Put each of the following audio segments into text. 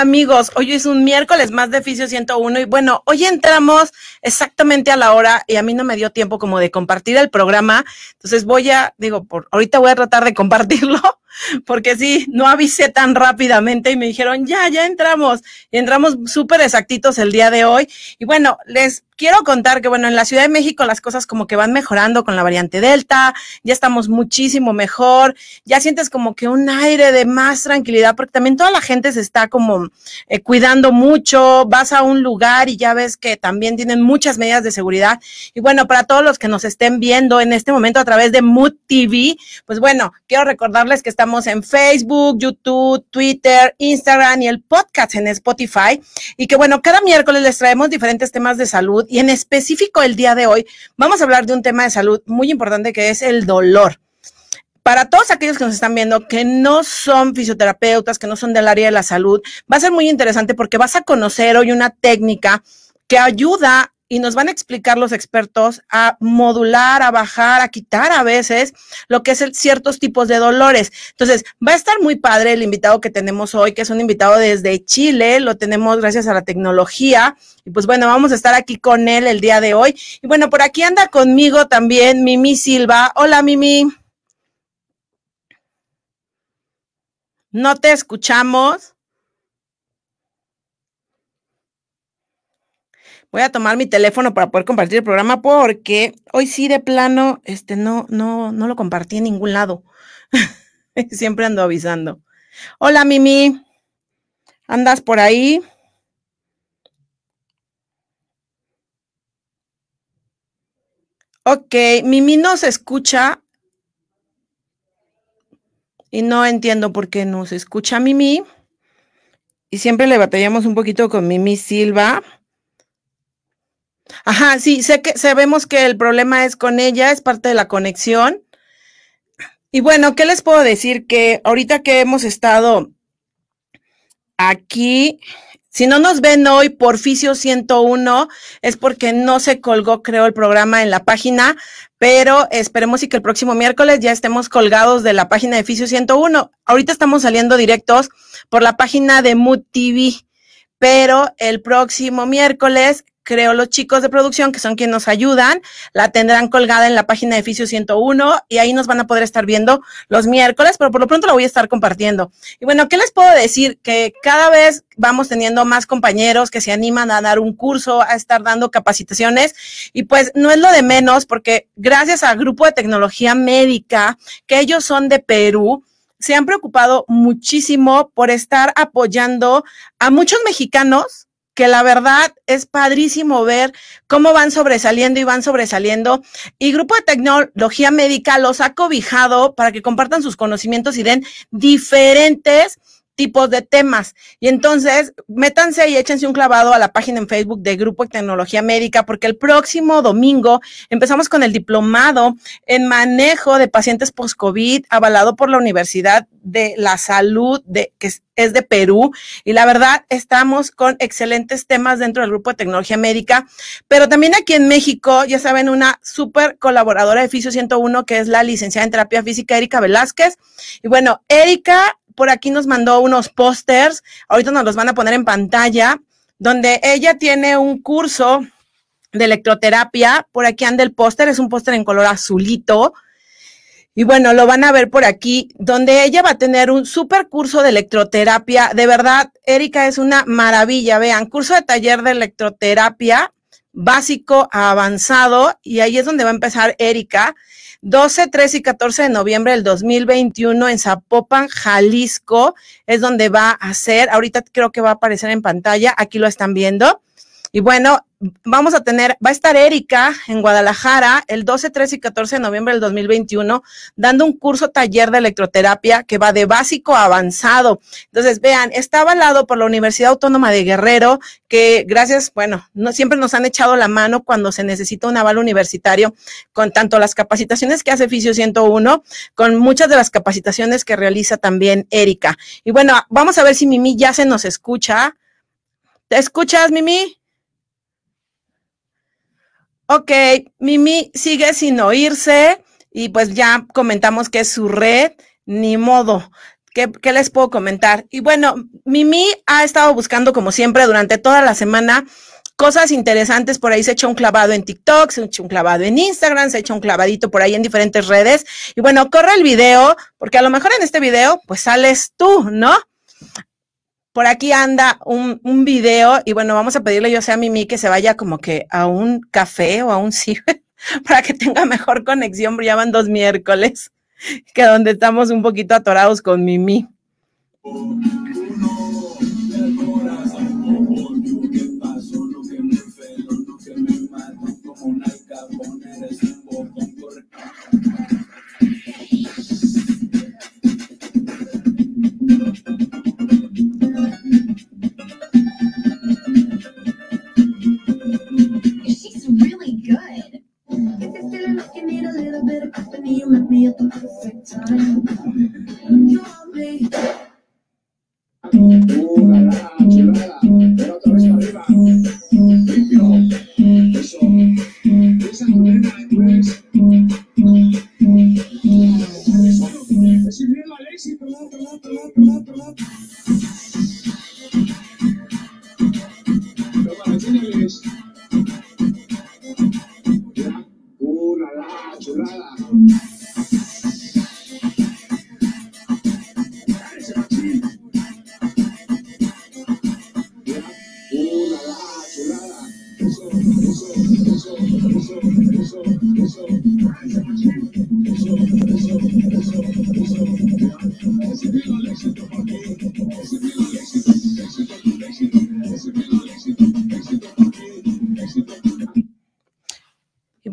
Amigos, hoy es un miércoles más de Fisio 101 y bueno, hoy entramos exactamente a la hora y a mí no me dio tiempo como de compartir el programa, entonces voy a, digo, por ahorita voy a tratar de compartirlo porque sí, no avisé tan rápidamente y me dijeron, ya, ya entramos. Y entramos súper exactitos el día de hoy. Y bueno, les quiero contar que, bueno, en la Ciudad de México las cosas como que van mejorando con la variante Delta, ya estamos muchísimo mejor, ya sientes como que un aire de más tranquilidad, porque también toda la gente se está como eh, cuidando mucho, vas a un lugar y ya ves que también tienen muchas medidas de seguridad. Y bueno, para todos los que nos estén viendo en este momento a través de Mood TV, pues bueno, quiero recordarles que estamos en Facebook, YouTube, Twitter, Instagram y el podcast en Spotify. Y que bueno, cada miércoles les traemos diferentes temas de salud y en específico el día de hoy vamos a hablar de un tema de salud muy importante que es el dolor. Para todos aquellos que nos están viendo que no son fisioterapeutas, que no son del área de la salud, va a ser muy interesante porque vas a conocer hoy una técnica que ayuda y nos van a explicar los expertos a modular, a bajar, a quitar a veces lo que es ciertos tipos de dolores. Entonces, va a estar muy padre el invitado que tenemos hoy, que es un invitado desde Chile, lo tenemos gracias a la tecnología. Y pues bueno, vamos a estar aquí con él el día de hoy. Y bueno, por aquí anda conmigo también Mimi Silva. Hola, Mimi. No te escuchamos. Voy a tomar mi teléfono para poder compartir el programa porque hoy sí de plano, este, no, no, no lo compartí en ningún lado. Siempre ando avisando. Hola, Mimi. ¿Andas por ahí? Ok, Mimi nos escucha y no entiendo por qué nos escucha Mimi. Y siempre le batallamos un poquito con Mimi Silva. Ajá, sí, sé que sabemos que el problema es con ella, es parte de la conexión. Y bueno, ¿qué les puedo decir? Que ahorita que hemos estado aquí, si no nos ven hoy por Fisio 101, es porque no se colgó, creo, el programa en la página, pero esperemos y que el próximo miércoles ya estemos colgados de la página de Fisio 101. Ahorita estamos saliendo directos por la página de Mood TV, pero el próximo miércoles creo los chicos de producción, que son quienes nos ayudan, la tendrán colgada en la página de Fisio 101 y ahí nos van a poder estar viendo los miércoles, pero por lo pronto la voy a estar compartiendo. Y bueno, ¿qué les puedo decir? Que cada vez vamos teniendo más compañeros que se animan a dar un curso, a estar dando capacitaciones y pues no es lo de menos porque gracias al grupo de tecnología médica, que ellos son de Perú, se han preocupado muchísimo por estar apoyando a muchos mexicanos que la verdad es padrísimo ver cómo van sobresaliendo y van sobresaliendo. Y Grupo de Tecnología Médica los ha cobijado para que compartan sus conocimientos y den diferentes tipos de temas. Y entonces, métanse y échense un clavado a la página en Facebook de Grupo de Tecnología Médica, porque el próximo domingo empezamos con el diplomado en manejo de pacientes post-COVID, avalado por la Universidad de la Salud, de, que de Perú. Y la verdad, estamos con excelentes temas dentro del Grupo de Tecnología Médica, pero también aquí en México, ya saben, una súper colaboradora de Fisio 101, que es la licenciada en terapia física, Erika Velázquez. Y bueno, Erika por aquí nos mandó unos pósters, ahorita nos los van a poner en pantalla, donde ella tiene un curso de electroterapia, por aquí anda el póster, es un póster en color azulito, y bueno, lo van a ver por aquí, donde ella va a tener un super curso de electroterapia. De verdad, Erika es una maravilla. Vean, curso de taller de electroterapia básico a avanzado, y ahí es donde va a empezar Erika. 12, 13 y 14 de noviembre del 2021 en Zapopan, Jalisco, es donde va a ser. Ahorita creo que va a aparecer en pantalla, aquí lo están viendo. Y bueno, vamos a tener, va a estar Erika en Guadalajara el 12, 13 y 14 de noviembre del 2021 dando un curso taller de electroterapia que va de básico a avanzado. Entonces, vean, está avalado por la Universidad Autónoma de Guerrero, que gracias, bueno, no siempre nos han echado la mano cuando se necesita un aval universitario con tanto las capacitaciones que hace Fisio 101, con muchas de las capacitaciones que realiza también Erika. Y bueno, vamos a ver si Mimi ya se nos escucha. ¿Te escuchas, Mimi? Ok, Mimi sigue sin oírse y pues ya comentamos que es su red, ni modo. ¿qué, ¿qué, les puedo comentar? Y bueno, Mimi ha estado buscando, como siempre, durante toda la semana cosas interesantes. Por ahí se echa un clavado en TikTok, se echa un clavado en Instagram, se echa un clavadito por ahí en diferentes redes. Y bueno, corre el video, porque a lo mejor en este video, pues sales tú, ¿no? Por aquí anda un, un video y bueno, vamos a pedirle yo sea a Mimi que se vaya como que a un café o a un ciber para que tenga mejor conexión, ya van dos miércoles, que donde estamos un poquito atorados con Mimi. give me a little bit of company. You met me at the perfect time. You want me. Pero otra vez arriba. Limpio, eso, esa morena pues. Eso.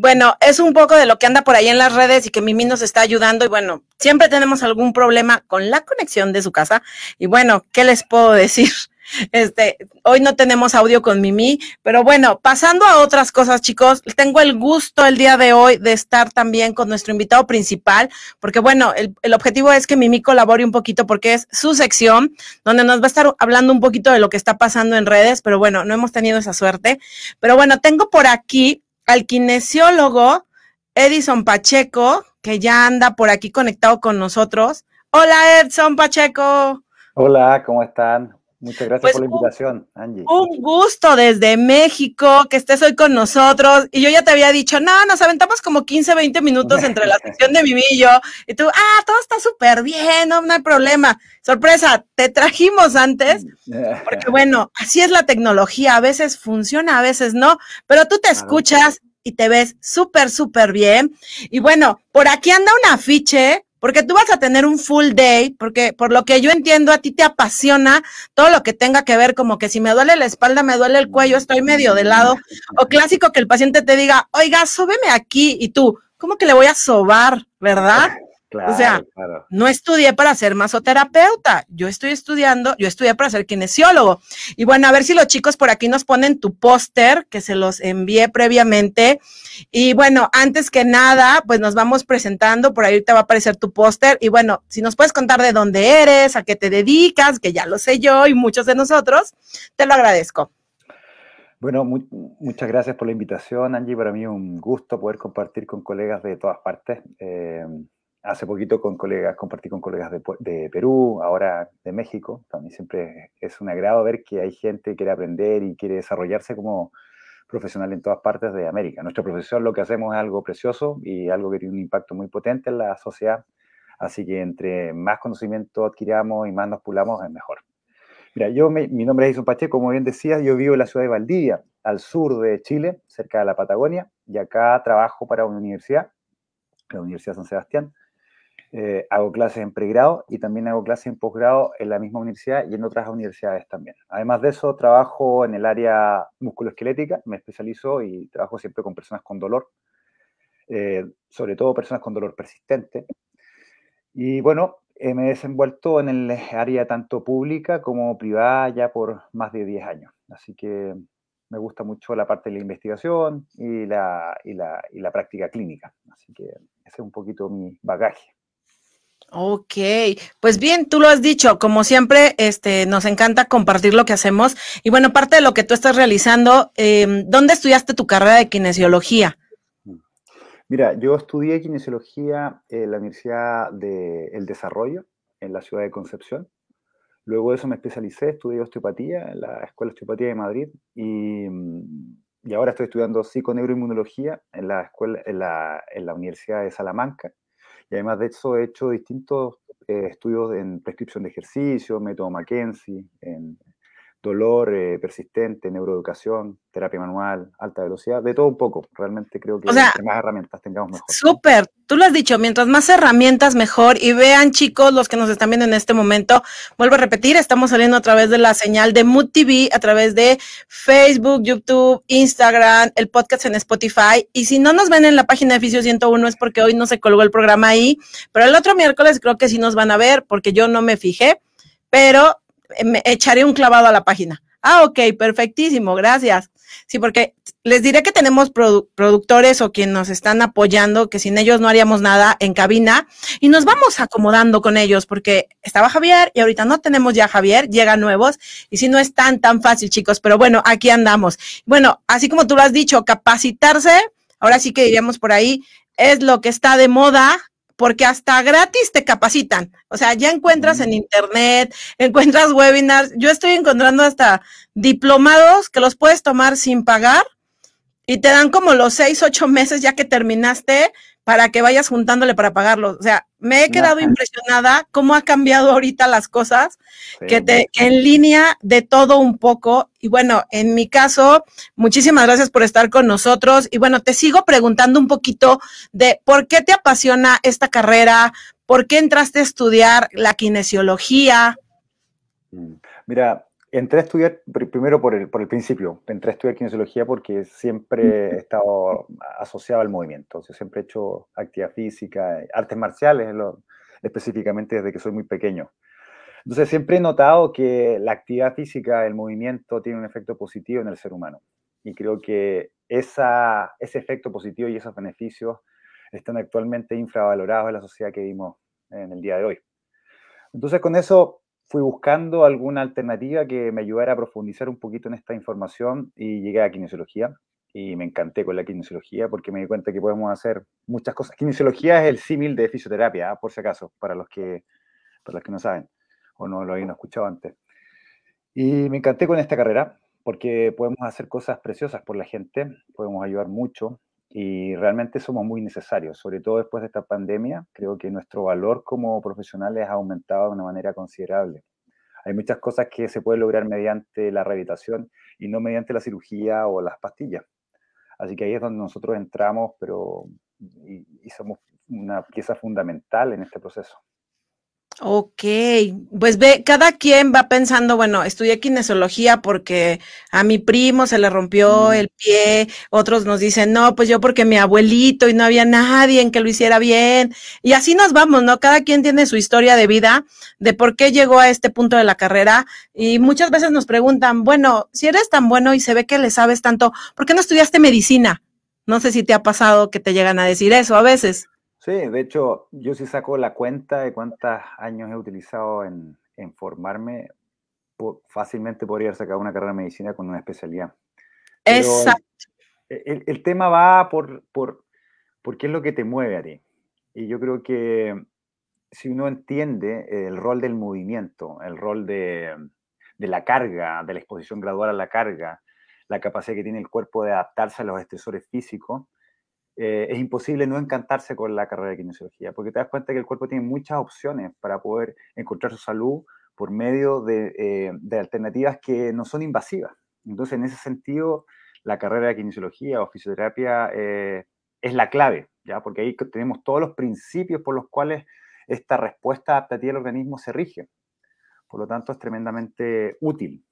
Bueno, es un poco de lo que anda por ahí en las redes y que Mimi nos está ayudando. Y bueno, siempre tenemos algún problema con la conexión de su casa. Y bueno, ¿qué les puedo decir? Este, hoy no tenemos audio con Mimi, pero bueno, pasando a otras cosas, chicos, tengo el gusto el día de hoy de estar también con nuestro invitado principal, porque bueno, el, el, objetivo es que Mimi colabore un poquito porque es su sección, donde nos va a estar hablando un poquito de lo que está pasando en redes, pero bueno, no hemos tenido esa suerte. Pero bueno, tengo por aquí al kinesiólogo Edison Pacheco, que ya anda por aquí conectado con nosotros. Hola Edson Pacheco. Hola, ¿cómo están? Muchas gracias pues por la invitación, Angie. Un gusto desde México que estés hoy con nosotros. Y yo ya te había dicho, no, nos aventamos como 15, 20 minutos entre la sesión de Mimi y yo. Y tú, ah, todo está súper bien, no, no hay problema. Sorpresa, te trajimos antes, porque bueno, así es la tecnología. A veces funciona, a veces no, pero tú te escuchas y te ves súper, súper bien. Y bueno, por aquí anda un afiche porque tú vas a tener un full day, porque por lo que yo entiendo a ti te apasiona todo lo que tenga que ver como que si me duele la espalda, me duele el cuello, estoy medio de lado, o clásico que el paciente te diga, oiga, sóbeme aquí, y tú, ¿cómo que le voy a sobar, verdad? O sea, no estudié para ser masoterapeuta, yo estoy estudiando, yo estudié para ser kinesiólogo. Y bueno, a ver si los chicos por aquí nos ponen tu póster, que se los envié previamente. Y bueno, antes que nada, pues nos vamos presentando, por ahí te va a aparecer tu póster. Y bueno, si nos puedes contar de dónde eres, a qué te dedicas, que ya lo sé yo y muchos de nosotros, te lo agradezco. Bueno, muchas gracias por la invitación, Angie. Para mí es un gusto poder compartir con colegas de todas partes. Eh, hace poquito con colegas, compartí con colegas de, Perú, ahora de México. También siempre es un agrado ver que hay gente que quiere aprender y quiere desarrollarse como profesional en todas partes de América. Nuestra profesión lo que hacemos es algo precioso y algo que tiene un impacto muy potente en la sociedad. Así que entre más conocimiento adquiramos y más nos pulamos, es mejor. Mira, yo, mi nombre es Jason Pacheco, como bien decías, yo vivo en la ciudad de Valdivia, al sur de Chile, cerca de la Patagonia, y acá trabajo para una universidad, la Universidad San Sebastián, eh, hago clases en pregrado y también hago clases en posgrado en la misma universidad y en otras universidades también. Además de eso, trabajo en el área musculoesquelética, me especializo y trabajo siempre con personas con dolor, eh, sobre todo personas con dolor persistente. Y bueno, eh, me he desenvuelto en el área tanto pública como privada ya por más de 10 años. Así que me gusta mucho la parte de la investigación y la, y la, y la práctica clínica. Así que ese es un poquito mi bagaje. Ok, pues bien, tú lo has dicho, como siempre, este, nos encanta compartir lo que hacemos. Y bueno, parte de lo que tú estás realizando, eh, ¿dónde estudiaste tu carrera de kinesiología? Mira, yo estudié kinesiología en la Universidad del Desarrollo, en la ciudad de Concepción. Luego de eso me especialicé, estudié osteopatía en la Escuela de Osteopatía de Madrid y, y ahora estoy estudiando psiconeuroinmunología en la, escuela, en la, en la Universidad de Salamanca. Y además de eso he hecho distintos eh, estudios en prescripción de ejercicio, método Mackenzie, en dolor eh, persistente, neuroeducación, terapia manual, alta velocidad, de todo un poco. Realmente creo que más herramientas tengamos mejor. Súper, tú lo has dicho, mientras más herramientas mejor. Y vean chicos, los que nos están viendo en este momento, vuelvo a repetir, estamos saliendo a través de la señal de Mood TV, a través de Facebook, YouTube, Instagram, el podcast en Spotify. Y si no nos ven en la página de Fisio 101 es porque hoy no se colgó el programa ahí, pero el otro miércoles creo que sí nos van a ver porque yo no me fijé, pero me echaré un clavado a la página. Ah, ok, perfectísimo, gracias. Sí, porque les diré que tenemos productores o quienes nos están apoyando, que sin ellos no haríamos nada en cabina y nos vamos acomodando con ellos porque estaba Javier y ahorita no tenemos ya Javier, llegan nuevos y si no es tan, tan fácil, chicos, pero bueno, aquí andamos. Bueno, así como tú lo has dicho, capacitarse, ahora sí que diríamos por ahí, es lo que está de moda porque hasta gratis te capacitan. O sea, ya encuentras en internet, encuentras webinars. Yo estoy encontrando hasta diplomados que los puedes tomar sin pagar y te dan como los seis, ocho meses ya que terminaste para que vayas juntándole para pagarlo. O sea, me he quedado impresionada cómo ha cambiado ahorita las cosas, que te en línea de todo un poco. Y bueno, en mi caso, muchísimas gracias por estar con nosotros. Y bueno, te sigo preguntando un poquito de por qué te apasiona esta carrera, por qué entraste a estudiar la kinesiología. Mm, mira, Entré a estudiar, primero por el, por el principio, entré a estudiar kinesiología porque siempre he estado asociado al movimiento, siempre he hecho actividad física, artes marciales, específicamente desde que soy muy pequeño. Entonces siempre he notado que la actividad física, el movimiento, tiene un efecto positivo en el ser humano. Y creo que esa, ese efecto positivo y esos beneficios están actualmente infravalorados en la sociedad que vivimos en el día de hoy. Entonces con eso fui buscando alguna alternativa que me ayudara a profundizar un poquito en esta información y llegué a kinesiología y me encanté con la kinesiología porque me di cuenta que podemos hacer muchas cosas. Kinesiología es el símil de fisioterapia, ¿ah? por si acaso, para los que para los que no saben o no lo habían escuchado antes. Y me encanté con esta carrera porque podemos hacer cosas preciosas por la gente, podemos ayudar mucho y realmente somos muy necesarios, sobre todo después de esta pandemia. Creo que nuestro valor como profesionales ha aumentado de una manera considerable. Hay muchas cosas que se pueden lograr mediante la rehabilitación y no mediante la cirugía o las pastillas. Así que ahí es donde nosotros entramos, pero y somos una pieza fundamental en este proceso. Ok, pues ve, cada quien va pensando, bueno, estudié kinesiología porque a mi primo se le rompió el pie, otros nos dicen, no, pues yo porque mi abuelito y no había nadie en que lo hiciera bien. Y así nos vamos, ¿no? Cada quien tiene su historia de vida, de por qué llegó a este punto de la carrera. Y muchas veces nos preguntan, bueno, si eres tan bueno y se ve que le sabes tanto, ¿por qué no estudiaste medicina? No sé si te ha pasado que te llegan a decir eso a veces. Sí, de hecho, yo sí saco la cuenta de cuántos años he utilizado en, formarme. fácilmente podría haber sacado una carrera de medicina con una especialidad. Exacto. El, tema va por, por, qué es lo que te mueve a ti. Y yo creo que si uno entiende el rol del movimiento, el rol de, de la carga, de la exposición gradual a la carga, la capacidad que tiene el cuerpo de adaptarse a los estresores físicos, eh, es imposible no encantarse con la carrera de kinesiología, porque te das cuenta que el cuerpo tiene muchas opciones para poder encontrar su salud por medio de, eh, alternativas que no son invasivas. Entonces, en ese sentido, la carrera de kinesiología o fisioterapia eh, es la clave, ¿ya? porque ahí tenemos todos los principios por los cuales esta respuesta adaptativa del organismo se rige. Por lo tanto, es tremendamente útil.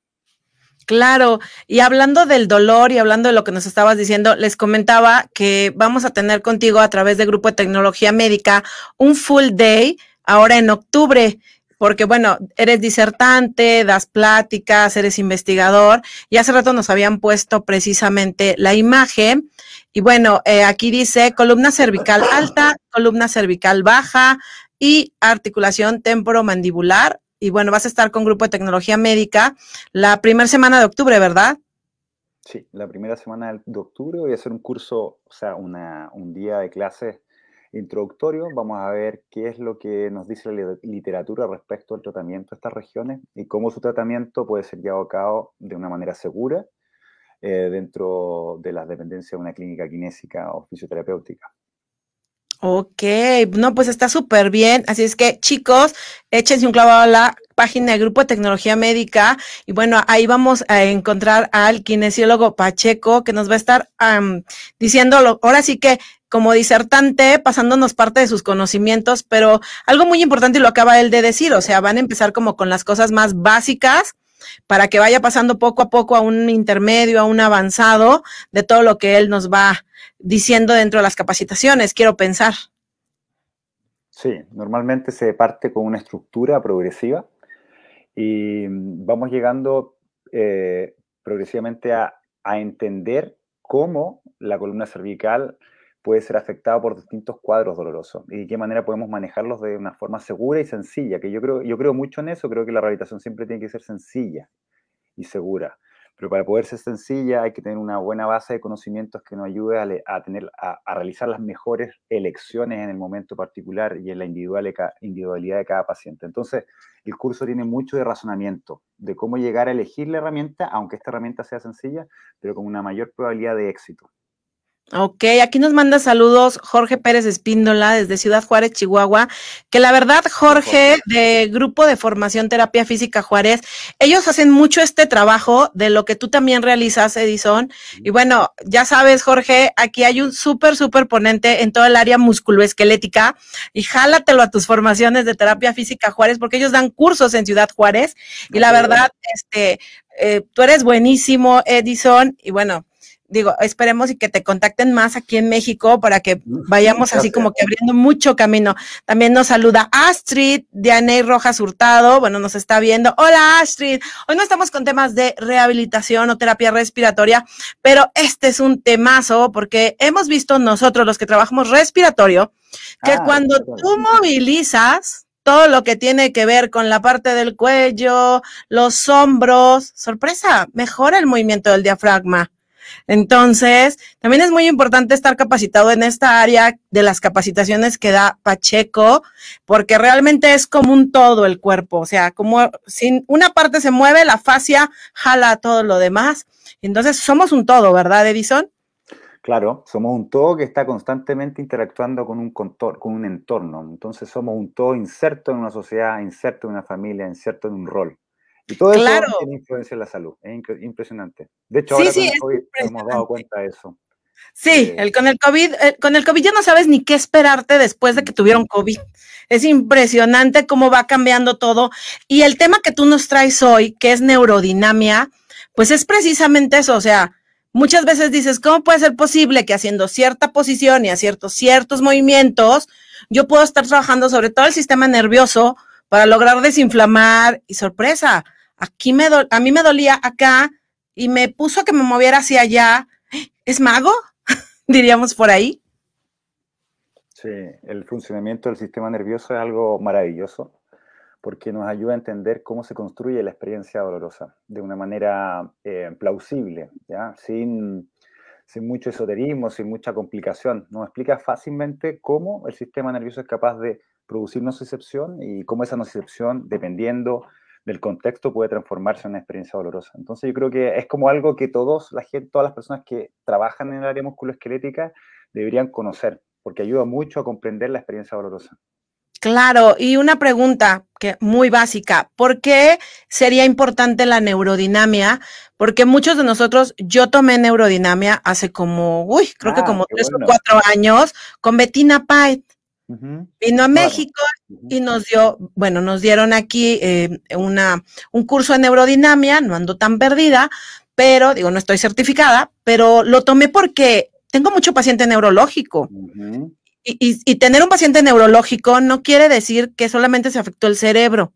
Claro, y hablando del dolor y hablando de lo que nos estabas diciendo, les comentaba que vamos a tener contigo a través del Grupo de Tecnología Médica un full day ahora en octubre, porque bueno, eres disertante, das pláticas, eres investigador, y hace rato nos habían puesto precisamente la imagen, y bueno, eh, aquí dice columna cervical alta, columna cervical baja y articulación temporomandibular y bueno, vas a estar con Grupo de Tecnología Médica la primera semana de octubre, ¿verdad? Sí, la primera semana de octubre voy a hacer un curso, o sea, una, un día de clases introductorio. Vamos a ver qué es lo que nos dice la literatura respecto al tratamiento de estas regiones y cómo su tratamiento puede ser llevado a cabo de una manera segura eh, dentro de las dependencias de una clínica kinésica o fisioterapéutica. Ok, no, pues está súper bien. Así es que, chicos, échense un clavado a la página del Grupo de Tecnología Médica. Y bueno, ahí vamos a encontrar al kinesiólogo Pacheco, que nos va a estar diciendo, ahora sí que como disertante, pasándonos parte de sus conocimientos, pero algo muy importante y lo acaba él de decir, o sea, van a empezar como con las cosas más básicas para que vaya pasando poco a poco a un intermedio, a un avanzado de todo lo que él nos va diciendo dentro de las capacitaciones, quiero pensar. Sí, normalmente se parte con una estructura progresiva y vamos llegando eh, progresivamente a, a entender cómo la columna cervical puede ser afectado por distintos cuadros dolorosos y de qué manera podemos manejarlos de una forma segura y sencilla, que yo creo, yo creo mucho en eso, creo que la rehabilitación siempre tiene que ser sencilla y segura. Pero para poder ser sencilla hay que tener una buena base de conocimientos que nos ayude a, tener, a, realizar las mejores elecciones en el momento particular y en la individualidad de cada paciente. Entonces, el curso tiene mucho de razonamiento, de cómo llegar a elegir la herramienta, aunque esta herramienta sea sencilla, pero con una mayor probabilidad de éxito. Ok, aquí nos manda saludos Jorge Pérez Espíndola desde Ciudad Juárez, Chihuahua, que la verdad, Jorge, de Grupo de Formación Terapia Física Juárez, ellos hacen mucho este trabajo de lo que tú también realizas, Edison. Y bueno, ya sabes, Jorge, aquí hay un súper, súper ponente en todo el área musculoesquelética y jálatelo a tus formaciones de Terapia Física Juárez, porque ellos dan cursos en Ciudad Juárez. Y la verdad, este, eh, tú eres buenísimo, Edison, y bueno, digo, esperemos y que te contacten más aquí en México para que vayamos así como que abriendo mucho camino. También nos saluda Astrid, Dianey Rojas Hurtado, bueno, nos está viendo. Hola Astrid, hoy no estamos con temas de rehabilitación o terapia respiratoria, pero este es un temazo porque hemos visto nosotros los que trabajamos respiratorio, que ah, cuando tú movilizas, todo lo que tiene que ver con la parte del cuello, los hombros, sorpresa, mejora el movimiento del diafragma. Entonces, también es muy importante estar capacitado en esta área de las capacitaciones que da Pacheco, porque realmente es como un todo el cuerpo, o sea, como si una parte se mueve, la fascia jala todo lo demás. Entonces, somos un todo, ¿verdad, Edison? Claro, somos un todo que está constantemente interactuando con un entorno. Entonces somos un todo inserto en una sociedad, inserto en una familia, inserto en un rol. Y todo eso tiene influencia en la salud. Es impresionante. De hecho, ahora con el COVID hemos dado cuenta de eso. Sí, el, con el COVID, eh, con el COVID ya no sabes ni qué esperarte después de que tuvieron COVID. Es impresionante cómo va cambiando todo. Y el tema que tú nos traes hoy, que es neurodinamia, pues es precisamente eso. O sea, muchas veces dices, ¿cómo puede ser posible que haciendo cierta posición y a ciertos, ciertos movimientos, yo puedo estar trabajando sobre todo el sistema nervioso para lograr desinflamar y sorpresa, aquí me a mí me dolía acá y me puso que me moviera hacia allá. ¿Es mago? Diríamos por ahí. Sí, el funcionamiento del sistema nervioso es algo maravilloso porque nos ayuda a entender cómo se construye la experiencia dolorosa de una manera eh, plausible, ¿ya? Sin, sin mucho esoterismo, sin mucha complicación. Nos explica fácilmente cómo el sistema nervioso es capaz de producir nocicepción y cómo esa nocicepción, dependiendo del contexto, puede transformarse en una experiencia dolorosa. Entonces yo creo que es como algo que todos, la gente, todas las personas que trabajan en el área musculoesquelética deberían conocer, porque ayuda mucho a comprender la experiencia dolorosa. Claro, y una pregunta que muy básica, ¿por qué sería importante la neurodinamia? Porque muchos de nosotros, yo tomé neurodinamia hace como, uy, creo que ah, como tres o cuatro años con Bettina Vino a México y nos dio, bueno, nos dieron aquí eh, una, un curso de neurodinamia, no ando tan perdida, pero digo, no estoy certificada, pero lo tomé porque tengo mucho paciente neurológico. y, y, tener un paciente neurológico no quiere decir que solamente se afectó el cerebro.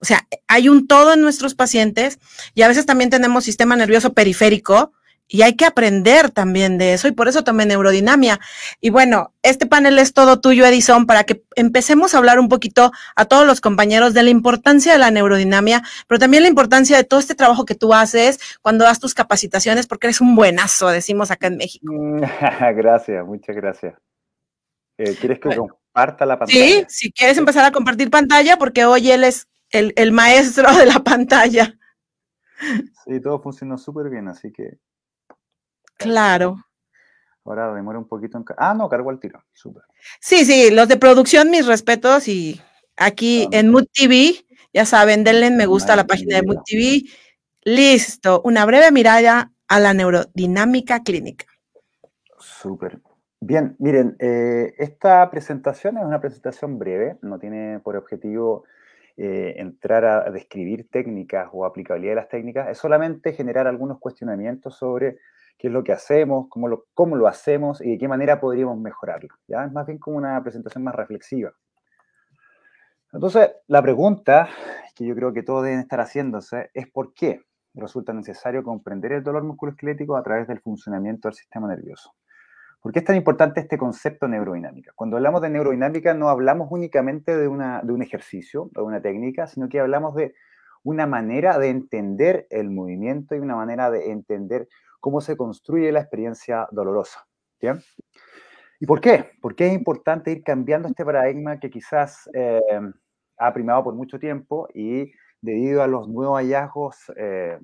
O sea, hay un todo en nuestros pacientes y a veces también tenemos sistema nervioso periférico, y hay que aprender también de eso y por eso tomé neurodinamia. Y bueno, este panel es todo tuyo, Edison, para que empecemos a hablar un poquito a todos los compañeros de la importancia de la neurodinamia, pero también la importancia de todo este trabajo que tú haces cuando das tus capacitaciones, porque eres un buenazo, decimos acá en México. gracias, muchas gracias. Eh, ¿Quieres que comparta la pantalla? Sí, si quieres empezar a compartir pantalla, porque hoy él es el, el maestro de la pantalla. Sí, todo funcionó súper bien, así que. Claro. Ahora demora un poquito en. Ah, no, cargo al tiro. Súper. Sí, sí, los de producción, mis respetos. Y aquí en Mood TV, ya saben, denle me gusta a la página de Mood TV. Listo. Una breve mirada a la neurodinámica clínica. Súper. Bien, miren, eh, esta presentación es una presentación breve, no tiene por objetivo eh, entrar a describir técnicas o aplicabilidad de las técnicas, es solamente generar algunos cuestionamientos sobre qué es lo que hacemos, cómo lo, cómo lo hacemos y de qué manera podríamos mejorarlo. ¿ya? Es más bien como una presentación más reflexiva. Entonces, la pregunta que yo creo que todos deben estar haciéndose es por qué resulta necesario comprender el dolor musculoesquelético a través del funcionamiento del sistema nervioso. ¿Por qué es tan importante este concepto neurodinámica? Cuando hablamos de neurodinámica no hablamos únicamente de, una, de un ejercicio o de una técnica, sino que hablamos de una manera de entender el movimiento y una manera de entender cómo se construye la experiencia dolorosa. ¿bien? ¿Y por qué? Porque es importante ir cambiando este paradigma que quizás eh, ha primado por mucho tiempo y debido a los nuevos hallazgos eh,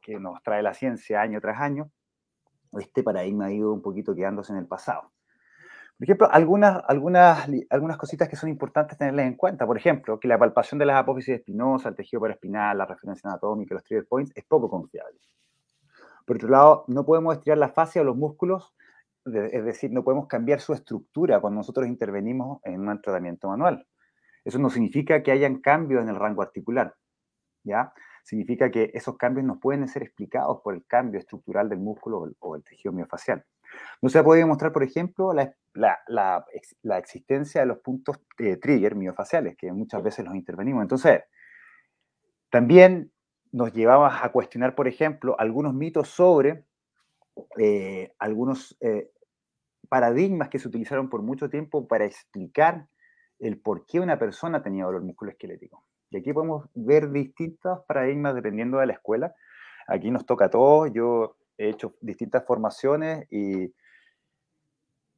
que nos trae la ciencia año tras año, este paradigma ha ido un poquito quedándose en el pasado. Por ejemplo, algunas, algunas, algunas cositas que son importantes tenerlas en cuenta. Por ejemplo, que la palpación de las apófisis espinosas, el tejido paraespinal, la referencia anatómica, los trigger points, es poco confiable. Por otro lado, no podemos estirar la fascia o los músculos, es decir, no podemos cambiar su estructura cuando nosotros intervenimos en un tratamiento manual. Eso no significa que hayan cambios en el rango articular, ¿ya? significa que esos cambios no pueden ser explicados por el cambio estructural del músculo o el tejido miofacial. No se ha podido demostrar, por ejemplo, la, existencia de los puntos eh, trigger miofaciales, que muchas veces los intervenimos. Entonces, también nos llevaba a cuestionar, por ejemplo, algunos mitos sobre eh, algunos eh, paradigmas que se utilizaron por mucho tiempo para explicar el por qué una persona tenía dolor musculoesquelético. Y aquí podemos ver distintos paradigmas dependiendo de la escuela. Aquí nos toca a todos. Yo he hecho distintas formaciones y,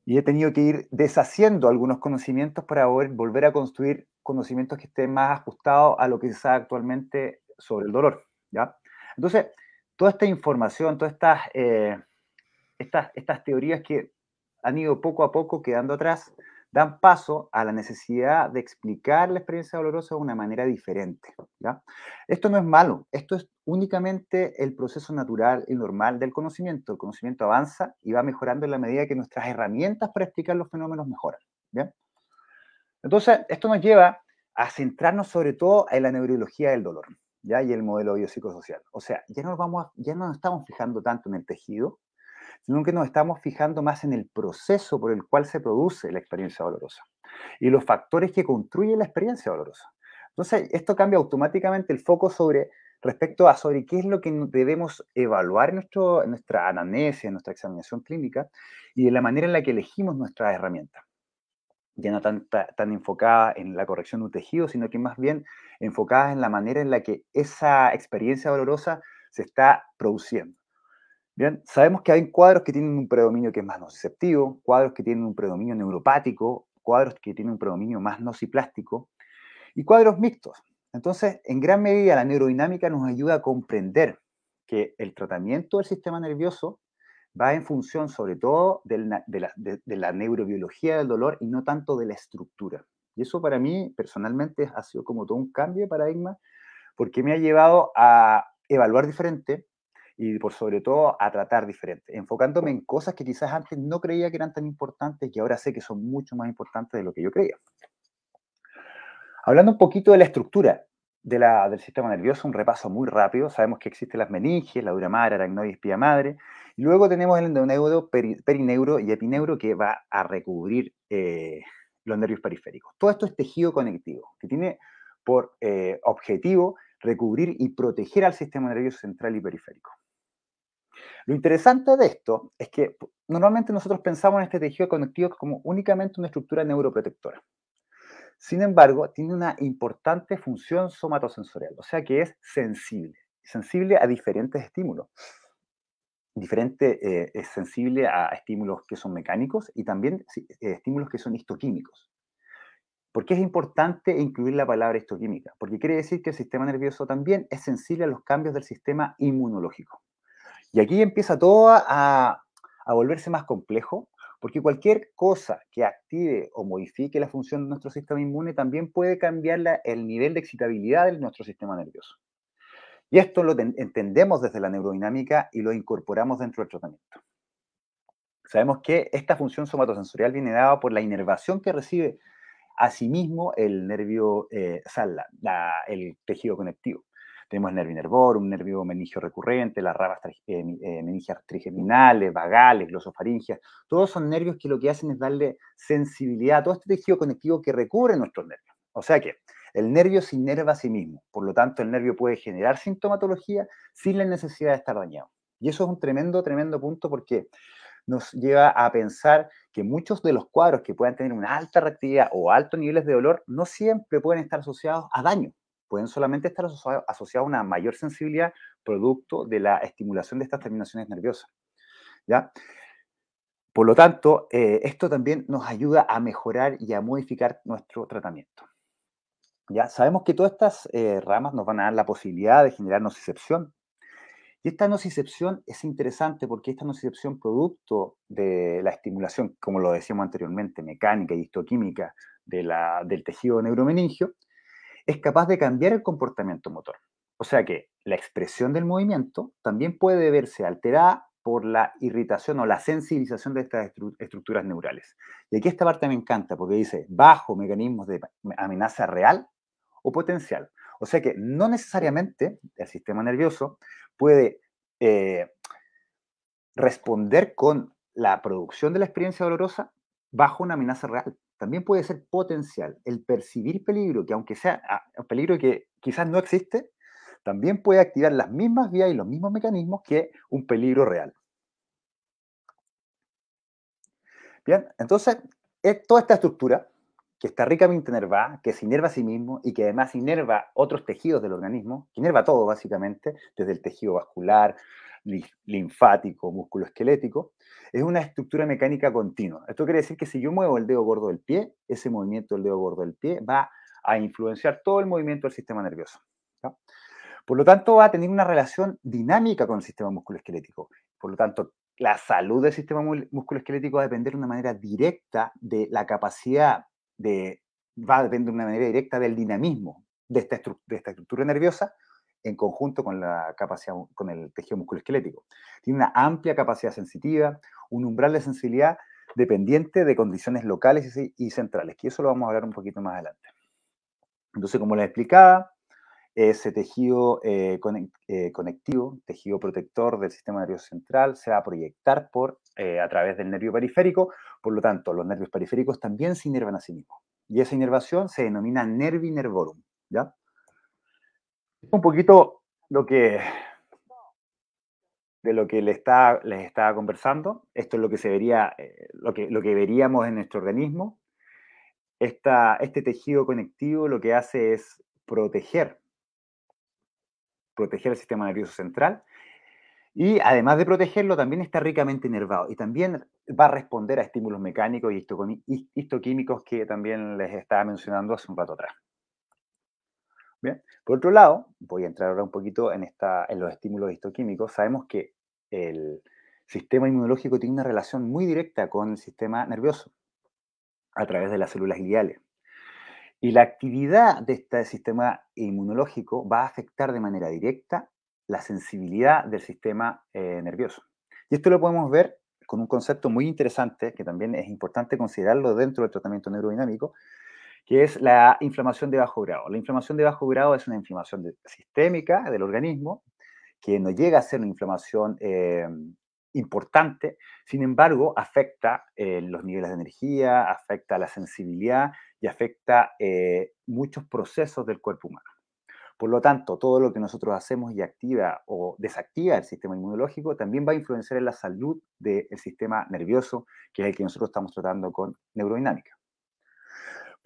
y he tenido que ir deshaciendo algunos conocimientos para volver a construir conocimientos que estén más ajustados a lo que se sabe actualmente sobre el dolor. ¿ya? Entonces, toda esta información, todas estas, eh, estas, estas teorías que han ido poco a poco quedando atrás, dan paso a la necesidad de explicar la experiencia dolorosa de una manera diferente. Esto no es malo, esto es únicamente el proceso natural y normal del conocimiento. El conocimiento avanza y va mejorando en la medida que nuestras herramientas para explicar los fenómenos mejoran. Entonces, esto nos lleva a centrarnos sobre todo en la neurología del dolor ¿ya? y el modelo biopsicosocial. O sea, ya no, vamos ya no nos estamos fijando tanto en el tejido, sino que nos estamos fijando más en el proceso por el cual se produce la experiencia dolorosa y los factores que construyen la experiencia dolorosa. Entonces, esto cambia automáticamente el foco sobre respecto a sobre qué es lo que debemos evaluar en, nuestra anamnesis, en nuestra examinación clínica y de la manera en la que elegimos nuestras herramientas. Ya no tan, tan enfocada en la corrección de un tejido, sino que más bien enfocada en la manera en la que esa experiencia dolorosa se está produciendo. Sabemos que hay cuadros que tienen un predominio que es más nociceptivo, cuadros que tienen un predominio neuropático, cuadros que tienen un predominio más nociplástico y cuadros mixtos. Entonces, en gran medida, la neurodinámica nos ayuda a comprender que el tratamiento del sistema nervioso va en función sobre todo de la, neurobiología del dolor y no tanto de la estructura. Y eso para mí personalmente ha sido como todo un cambio de paradigma porque me ha llevado a evaluar diferente, y por sobre todo a tratar diferente, enfocándome en cosas que quizás antes no creía que eran tan importantes y ahora sé que son mucho más importantes de lo que yo creía. Hablando un poquito de la estructura de la, del sistema nervioso, un repaso muy rápido. Sabemos que existen las meninges, la dura madre, aracnoide, espía madre. Y luego tenemos el endoneuro, perineuro y epineuro que va a recubrir eh, los nervios periféricos. Todo esto es tejido conectivo, que tiene por eh, objetivo recubrir y proteger al sistema nervioso central y periférico. Lo interesante de esto es que normalmente nosotros pensamos en este tejido conectivo como únicamente una estructura neuroprotectora. Sin embargo, tiene una importante función somatosensorial, o sea que es sensible, sensible a diferentes estímulos. diferente, eh, es sensible a estímulos que son mecánicos y también estímulos que son histoquímicos. ¿Por qué es importante incluir la palabra histoquímica? Porque quiere decir que el sistema nervioso también es sensible a los cambios del sistema inmunológico. Y aquí empieza todo a, a volverse más complejo, porque cualquier cosa que active o modifique la función de nuestro sistema inmune también puede cambiar el nivel de excitabilidad de nuestro sistema nervioso. Y esto lo entendemos desde la neurodinámica y lo incorporamos dentro del tratamiento. Sabemos que esta función somatosensorial viene dada por la inervación que recibe Asimismo, el nervio eh, el tejido conectivo. Tenemos el nervio nervor, un nervio meningio recurrente, las ramas eh, eh, meningias trigeminales, vagales, glosofaringias. Todos son nervios que lo que hacen es darle sensibilidad a todo este tejido conectivo que recubre nuestros nervios. O sea que el nervio se inerva a sí mismo. Por lo tanto, el nervio puede generar sintomatología sin la necesidad de estar dañado. Y eso es un tremendo, tremendo punto porque nos lleva a pensar que muchos de los cuadros que puedan tener una alta reactividad o altos niveles de dolor no siempre pueden estar asociados a daño, pueden solamente estar asociados a una mayor sensibilidad producto de la estimulación de estas terminaciones nerviosas. ¿ya? Por lo tanto, eh, esto también nos ayuda a mejorar y a modificar nuestro tratamiento. Ya sabemos que todas estas eh, ramas nos van a dar la posibilidad de generar nocicepción, y esta nocicepción es interesante porque esta nocicepción producto de la estimulación, como lo decíamos anteriormente, mecánica y histoquímica del tejido neuromeningio, es capaz de cambiar el comportamiento motor. O sea que la expresión del movimiento también puede verse alterada por la irritación o la sensibilización de estas estructuras neurales. Y aquí esta parte me encanta porque dice bajo mecanismos de amenaza real o potencial. O sea que no necesariamente el sistema nervioso puede eh, responder con la producción de la experiencia dolorosa bajo una amenaza real. También puede ser potencial. El percibir peligro, que aunque sea ah, un peligro que quizás no existe, también puede activar las mismas vías y los mismos mecanismos que un peligro real. Bien, entonces, toda esta estructura que está ricamente inervada, que se inerva a sí mismo y que además inerva otros tejidos del organismo, que inerva todo básicamente, desde el tejido vascular, linfático, músculo esquelético, es una estructura mecánica continua. Esto quiere decir que si yo muevo el dedo gordo del pie, ese movimiento del dedo gordo del pie va a influenciar todo el movimiento del sistema nervioso. Por lo tanto, va a tener una relación dinámica con el sistema musculoesquelético. Por lo tanto, la salud del sistema musculoesquelético va a depender de una manera directa de la capacidad de, va a depender de una manera directa del dinamismo de esta, de esta estructura nerviosa en conjunto con la capacidad, con el tejido musculoesquelético. Tiene una amplia capacidad sensitiva, un umbral de sensibilidad dependiente de condiciones locales y, centrales, que eso lo vamos a hablar un poquito más adelante. Entonces, como les explicaba, ese tejido eh, eh, conectivo, tejido protector del sistema nervioso central, se va a proyectar por, eh, a través del nervio periférico, por lo tanto, los nervios periféricos también se inervan a sí mismos. Y esa inervación se denomina nervi nervorum, ¿ya? Un poquito lo que, de lo que les, está, les estaba conversando. Esto es lo que, se vería, lo que, lo que veríamos en nuestro organismo. Esta, este tejido conectivo lo que hace es proteger proteger el sistema nervioso central. Y además de protegerlo, también está ricamente inervado y también va a responder a estímulos mecánicos y histoquímicos que también les estaba mencionando hace un rato atrás. Por otro lado, voy a entrar ahora un poquito en los estímulos histoquímicos. Sabemos que el sistema inmunológico tiene una relación muy directa con el sistema nervioso a través de las células gliales. Y la actividad de este sistema inmunológico va a afectar de manera directa la sensibilidad del sistema eh, nervioso. Y esto lo podemos ver con un concepto muy interesante, que también es importante considerarlo dentro del tratamiento neurodinámico, que es la inflamación de bajo grado. La inflamación de bajo grado es una inflamación sistémica del organismo, que no llega a ser una inflamación eh, importante, sin embargo, afecta eh, los niveles de energía, afecta la sensibilidad y afecta eh, muchos procesos del cuerpo humano. Por lo tanto, todo lo que nosotros hacemos y activa o desactiva el sistema inmunológico también va a influenciar en la salud del sistema nervioso, que es el que nosotros estamos tratando con neurodinámica.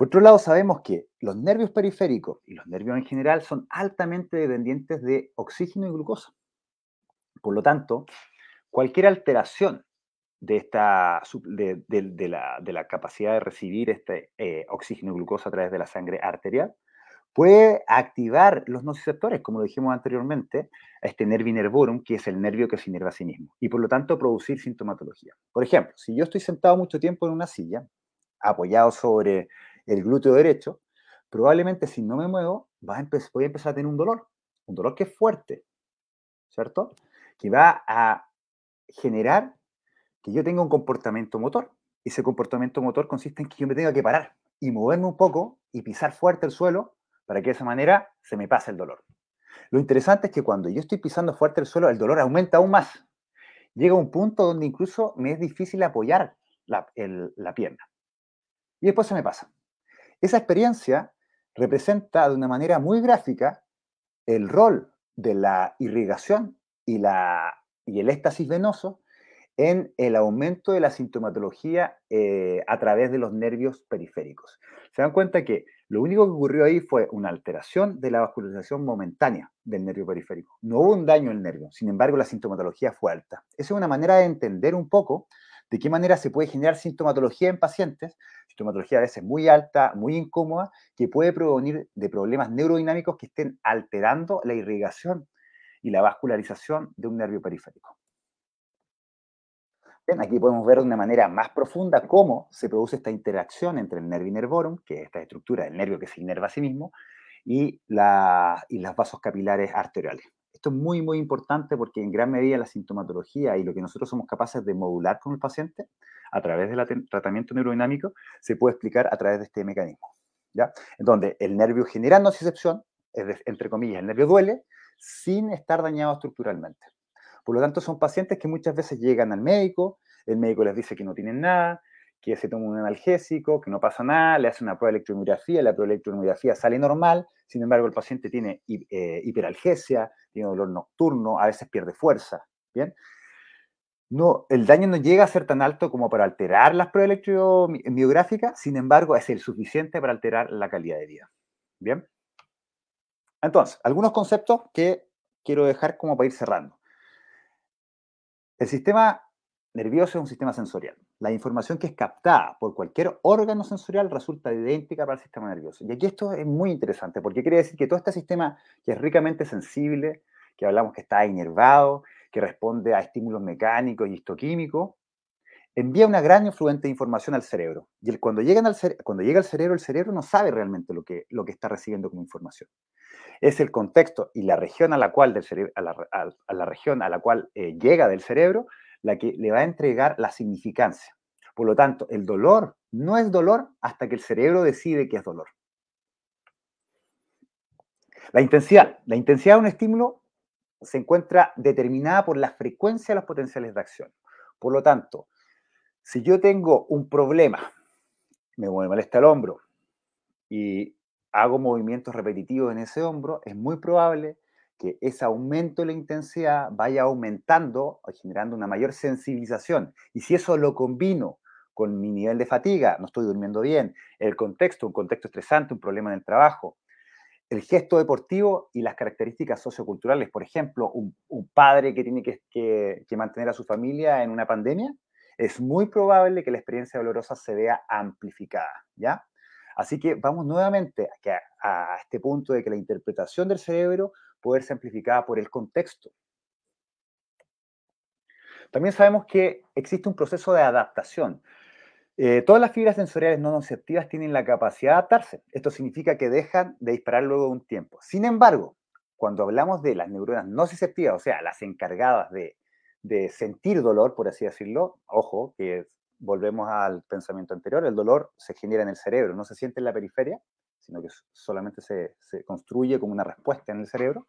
Por otro lado, sabemos que los nervios periféricos y los nervios en general son altamente dependientes de oxígeno y glucosa. Por lo tanto, cualquier alteración de, esta, de, la, capacidad de recibir este eh, oxígeno y glucosa a través de la sangre arterial puede activar los nociceptores, como lo dijimos anteriormente, a este nervio nervorum, que es el nervio que se inerva a sí mismo, y por lo tanto producir sintomatología. Por ejemplo, si yo estoy sentado mucho tiempo en una silla, apoyado sobre el glúteo derecho, probablemente si no me muevo, voy a empezar a tener un dolor, un dolor que es fuerte, ¿cierto? Que va a generar que yo tenga un comportamiento motor. Ese comportamiento motor consiste en que yo me tenga que parar y moverme un poco y pisar fuerte el suelo para que de esa manera se me pase el dolor. Lo interesante es que cuando yo estoy pisando fuerte el suelo, el dolor aumenta aún más. Llega a un punto donde incluso me es difícil apoyar la, la pierna. Y después se me pasa. Esa experiencia representa de una manera muy gráfica el rol de la irrigación y, la, y el éxtasis venoso en el aumento de la sintomatología eh, a través de los nervios periféricos. Se dan cuenta que lo único que ocurrió ahí fue una alteración de la vascularización momentánea del nervio periférico. No hubo un daño el nervio, sin embargo la sintomatología fue alta. Esa es una manera de entender un poco de qué manera se puede generar sintomatología en pacientes, sintomatología a veces muy alta, muy incómoda, que puede provenir de problemas neurodinámicos que estén alterando la irrigación y la vascularización de un nervio periférico. Bien, aquí podemos ver de una manera más profunda cómo se produce esta interacción entre el nervio nervorum, que es esta estructura del nervio que se inerva a sí mismo, y, la, los vasos capilares arteriales. Esto es muy, muy importante porque en gran medida la sintomatología y lo que nosotros somos capaces de modular con el paciente a través del tratamiento neurodinámico se puede explicar a través de este mecanismo. ¿ya? En donde el nervio genera nocicepción, entre comillas, el nervio duele, sin estar dañado estructuralmente. Por lo tanto, son pacientes que muchas veces llegan al médico, el médico les dice que no tienen nada, que se toma un analgésico, que no pasa nada, le hace una prueba de electromiografía, la prueba de electromiografía sale normal, sin embargo el paciente tiene eh, hiperalgesia, tiene dolor nocturno, a veces pierde fuerza, ¿bien? No, el daño no llega a ser tan alto como para alterar las pruebas electromiográficas, sin embargo es el suficiente para alterar la calidad de vida, ¿bien? Entonces, algunos conceptos que quiero dejar como para ir cerrando. El sistema nervioso es un sistema sensorial. La información que es captada por cualquier órgano sensorial resulta idéntica para el sistema nervioso. Y aquí esto es muy interesante, porque quiere decir que todo este sistema que es ricamente sensible, que hablamos que está inervado, que responde a estímulos mecánicos y histoquímicos, envía una gran influente de información al cerebro. Y cuando, llegan al cuando llega al cerebro, el cerebro no sabe realmente lo que, lo que está recibiendo como información. Es el contexto y la región a la cual, del cerebro, a, la, región a la cual eh, llega del cerebro la que le va a entregar la significancia. Por lo tanto, el dolor no es dolor hasta que el cerebro decide que es dolor. La intensidad. La intensidad de un estímulo se encuentra determinada por la frecuencia de los potenciales de acción. Por lo tanto, si yo tengo un problema, me molesta el hombro y hago movimientos repetitivos en ese hombro, es muy probable que ese aumento de la intensidad vaya aumentando, generando una mayor sensibilización. Y si eso lo combino con mi nivel de fatiga, no estoy durmiendo bien, el contexto, un contexto estresante, un problema en el trabajo, el gesto deportivo y las características socioculturales, por ejemplo, un, padre que tiene que, mantener a su familia en una pandemia, es muy probable que la experiencia dolorosa se vea amplificada, ¿ya? Así que vamos nuevamente a, a este punto de que la interpretación del cerebro poder ser amplificada por el contexto. También sabemos que existe un proceso de adaptación. Eh, todas las fibras sensoriales no nociceptivas tienen la capacidad de adaptarse. Esto significa que dejan de disparar luego de un tiempo. Sin embargo, cuando hablamos de las neuronas nociceptivas, o sea, las encargadas de, de sentir dolor, por así decirlo, ojo, que volvemos al pensamiento anterior, el dolor se genera en el cerebro, no se siente en la periferia, sino que solamente se, construye como una respuesta en el cerebro.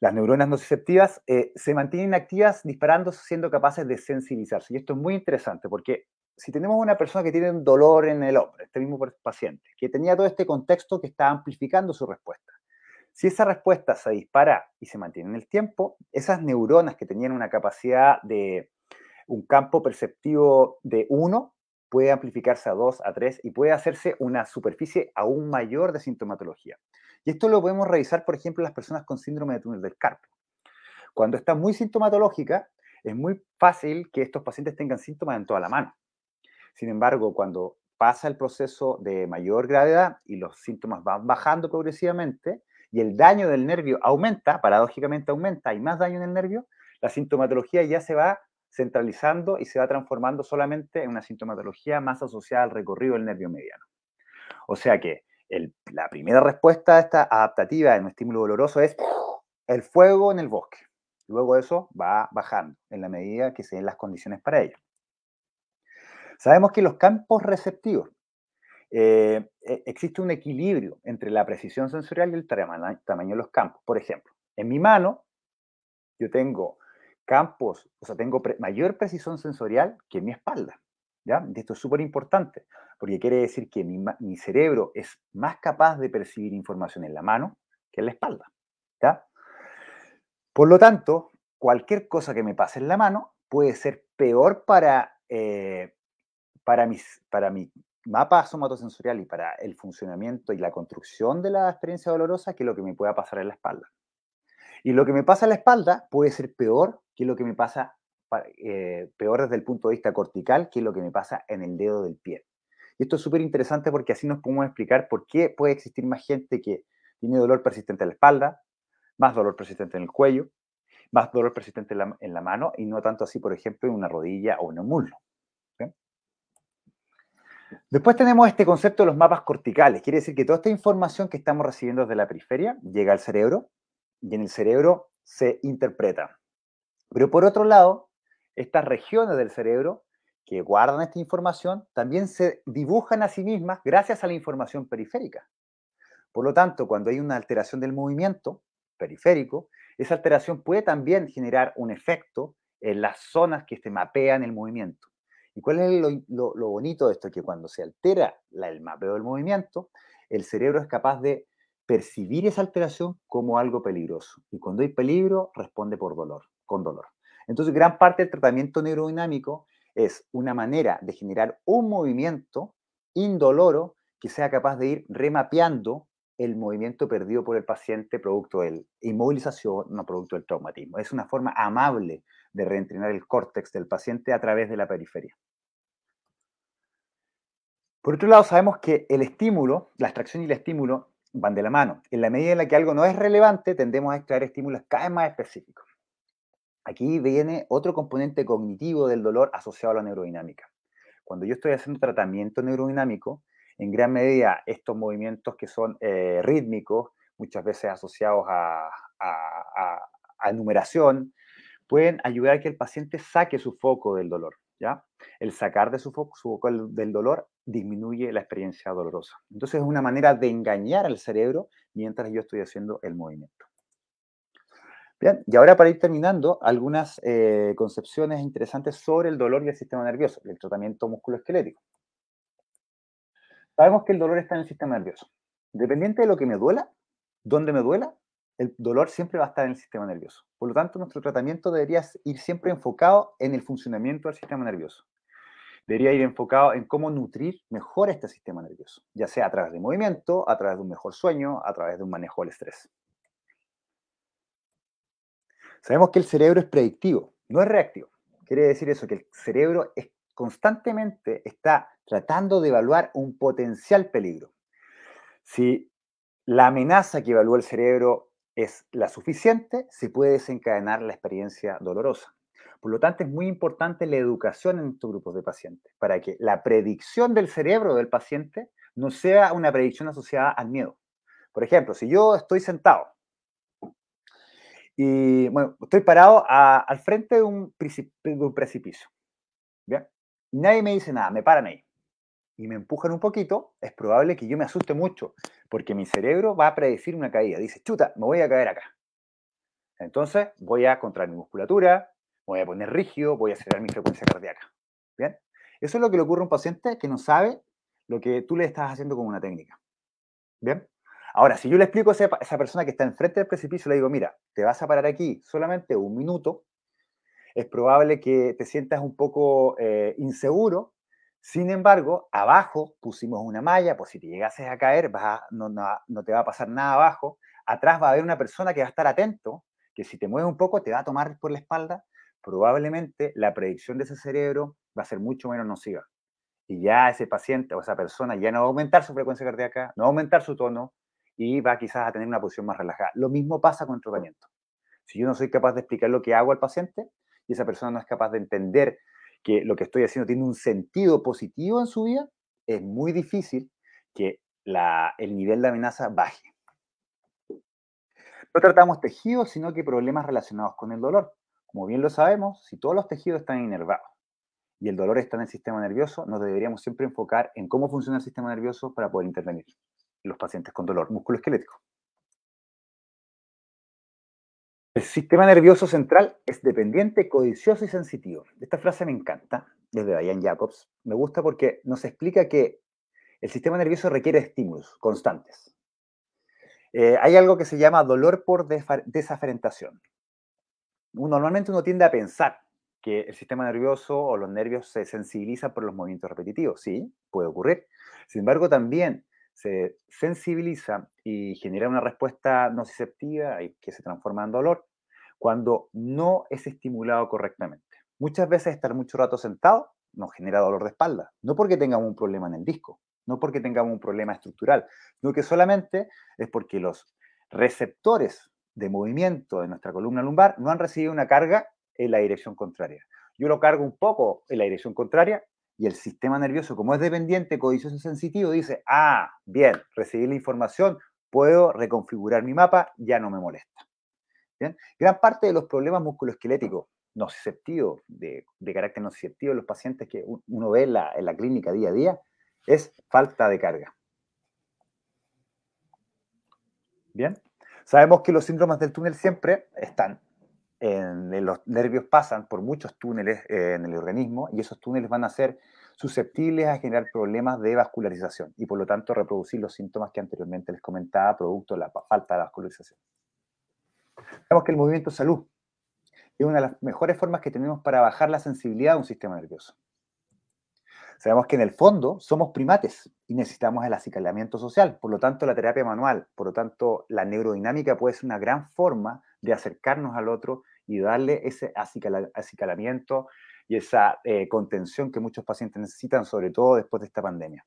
Las neuronas nociceptivas eh, se mantienen activas disparando, siendo capaces de sensibilizarse. Y esto es muy interesante porque si tenemos una persona que tiene un dolor en el hombro, este mismo paciente, que tenía todo este contexto que está amplificando su respuesta, si esa respuesta se dispara y se mantiene en el tiempo, esas neuronas que tenían una capacidad de un campo perceptivo de 1 puede amplificarse a 2, a 3 y puede hacerse una superficie aún mayor de sintomatología. Y esto lo podemos revisar, por ejemplo, en las personas con síndrome de túnel del carpo. Cuando está muy sintomatológica, es muy fácil que estos pacientes tengan síntomas en toda la mano. Sin embargo, cuando pasa el proceso de mayor gravedad y los síntomas van bajando progresivamente y el daño del nervio aumenta, paradójicamente aumenta, hay más daño en el nervio, la sintomatología ya se va centralizando y se va transformando solamente en una sintomatología más asociada al recorrido del nervio mediano. O sea que la primera respuesta a esta adaptativa en un estímulo doloroso es el fuego en el bosque. Luego eso va bajando en la medida que se den las condiciones para ello. Sabemos que los campos receptivos, eh, e, existe un equilibrio entre la precisión sensorial y el tamaño de los campos. Por ejemplo, en mi mano yo tengo campos, o sea, tengo mayor precisión sensorial que en mi espalda. ¿ya? esto es súper importante, porque quiere decir que mi, cerebro es más capaz de percibir información en la mano que en la espalda. ¿ya? Por lo tanto, cualquier cosa que me pase en la mano puede ser peor para, eh, para, mis, para mi mapa somatosensorial y para el funcionamiento y la construcción de la experiencia dolorosa que lo que me pueda pasar en la espalda. Y lo que me pasa en la espalda puede ser peor que lo que me pasa, eh, peor desde el punto de vista cortical que lo que me pasa en el dedo del pie. Y esto es súper interesante porque así nos podemos explicar por qué puede existir más gente que tiene dolor persistente en la espalda, más dolor persistente en el cuello, más dolor persistente en la, mano y no tanto así, por ejemplo, en una rodilla o en un muslo. Después tenemos este concepto de los mapas corticales. Quiere decir que toda esta información que estamos recibiendo desde la periferia llega al cerebro y en el cerebro se interpreta. Pero por otro lado, estas regiones del cerebro que guardan esta información también se dibujan a sí mismas gracias a la información periférica. Por lo tanto, cuando hay una alteración del movimiento, periférico, esa alteración puede también generar un efecto en las zonas que se mapean el movimiento. ¿Y cuál es lo, bonito de esto? Que cuando se altera el mapeo del movimiento, el cerebro es capaz de percibir esa alteración como algo peligroso. Y cuando hay peligro, responde por dolor, con dolor. Entonces, gran parte del tratamiento neurodinámico es una manera de generar un movimiento indoloro que sea capaz de ir remapeando el movimiento perdido por el paciente producto de la inmovilización, no producto del traumatismo. Es una forma amable de reentrenar el córtex del paciente a través de la periferia. Por otro lado, sabemos que el estímulo, la extracción y el estímulo van de la mano. En la medida en la que algo no es relevante, tendemos a extraer estímulos cada vez más específicos. Aquí viene otro componente cognitivo del dolor asociado a la neurodinámica. Cuando yo estoy haciendo tratamiento neurodinámico, en gran medida estos movimientos que son eh, rítmicos, muchas veces asociados a, a, numeración, pueden ayudar a que el paciente saque su foco del dolor. El sacar de su foco, del dolor disminuye la experiencia dolorosa. Entonces es una manera de engañar al cerebro mientras yo estoy haciendo el movimiento. Bien, y ahora para ir terminando, algunas eh, concepciones interesantes sobre el dolor y el sistema nervioso, el tratamiento musculoesquelético. Sabemos que el dolor está en el sistema nervioso. Dependiente de lo que me duela, donde me duela, el dolor siempre va a estar en el sistema nervioso. Por lo tanto, nuestro tratamiento debería ir siempre enfocado en el funcionamiento del sistema nervioso. Debería ir enfocado en cómo nutrir mejor este sistema nervioso, ya sea a través de movimiento, a través de un mejor sueño, a través de un manejo del estrés. Sabemos que el cerebro es predictivo, no es reactivo. Quiere decir eso, que el cerebro constantemente está tratando de evaluar un potencial peligro. Si la amenaza que evalúa el cerebro es la suficiente, se puede desencadenar la experiencia dolorosa. Por lo tanto, es muy importante la educación en estos grupos de pacientes, para que la predicción del cerebro del paciente no sea una predicción asociada al miedo. Por ejemplo, si yo estoy sentado y bueno, estoy parado al frente de un, precipicio, ¿bien? nadie me dice nada, me paran ahí y me empujan un poquito, es probable que yo me asuste mucho, porque mi cerebro va a predecir una caída. Dice, chuta, me voy a caer acá. Entonces voy a contraer mi musculatura, voy a poner rígido, voy a acelerar mi frecuencia cardíaca. ¿Bien? Eso es lo que le ocurre a un paciente que no sabe lo que tú le estás haciendo con una técnica. ¿Bien? Ahora, si yo le explico a esa persona que está enfrente del precipicio, le digo, mira, te vas a parar aquí solamente un minuto, es probable que te sientas un poco eh, inseguro. Sin embargo, abajo pusimos una malla, por si te llegases a caer, no, te va a pasar nada abajo. Atrás va a haber una persona que va a estar atento, que si te mueves un poco te va a tomar por la espalda probablemente la predicción de ese cerebro va a ser mucho menos nociva. Y ya ese paciente o esa persona ya no va a aumentar su frecuencia cardíaca, no va a aumentar su tono y va quizás a tener una posición más relajada. Lo mismo pasa con el tratamiento. Si yo no soy capaz de explicar lo que hago al paciente y esa persona no es capaz de entender que lo que estoy haciendo tiene un sentido positivo en su vida, es muy difícil que el nivel de amenaza baje. No tratamos tejidos, sino que problemas relacionados con el dolor. Como bien lo sabemos, si todos los tejidos están inervados y el dolor está en el sistema nervioso, nos deberíamos siempre enfocar en cómo funciona el sistema nervioso para poder intervenir en los pacientes con dolor musculoesquelético. El sistema nervioso central es dependiente, codicioso y sensitivo. Esta frase me encanta, es de Diane Jacobs. Me gusta porque nos explica que el sistema nervioso requiere estímulos constantes. Eh, hay algo que se llama dolor por desaferentación. Normalmente uno tiende a pensar que el sistema nervioso o los nervios se sensibilizan por los movimientos repetitivos. Sí, puede ocurrir. Sin embargo, también se sensibiliza y genera una respuesta nociceptiva y que se transforma en dolor cuando no es estimulado correctamente. Muchas veces estar mucho rato sentado nos genera dolor de espalda, no porque tengamos un problema en el disco, no porque tengamos un problema estructural, sino que solamente es porque los receptores de movimiento de nuestra columna lumbar no han recibido una carga en la dirección contraria. Yo lo cargo un poco en la dirección contraria y el sistema nervioso, como es dependiente, codicioso sensitivo, dice, ah, bien, recibí la información, puedo reconfigurar mi mapa, ya no me molesta. ¿Bien? Gran parte de los problemas musculoesqueléticos nociceptivos, de, de carácter nociceptivo los pacientes que uno ve en la, en la clínica día a día, es falta de carga. Bien, sabemos que los síndromes del túnel siempre están en, los nervios pasan por muchos túneles eh, en el organismo y esos túneles van a ser susceptibles a generar problemas de vascularización y por lo tanto reproducir los síntomas que anteriormente les comentaba producto de la falta de vascularización. Sabemos que el movimiento salud es una de las mejores formas que tenemos para bajar la sensibilidad de un sistema nervioso. Sabemos que en el fondo somos primates y necesitamos el acicalamiento social, por lo tanto la terapia manual, por lo tanto la neurodinámica puede ser una gran forma de acercarnos al otro y darle ese acicalamiento y esa eh, contención que muchos pacientes necesitan, sobre todo después de esta pandemia.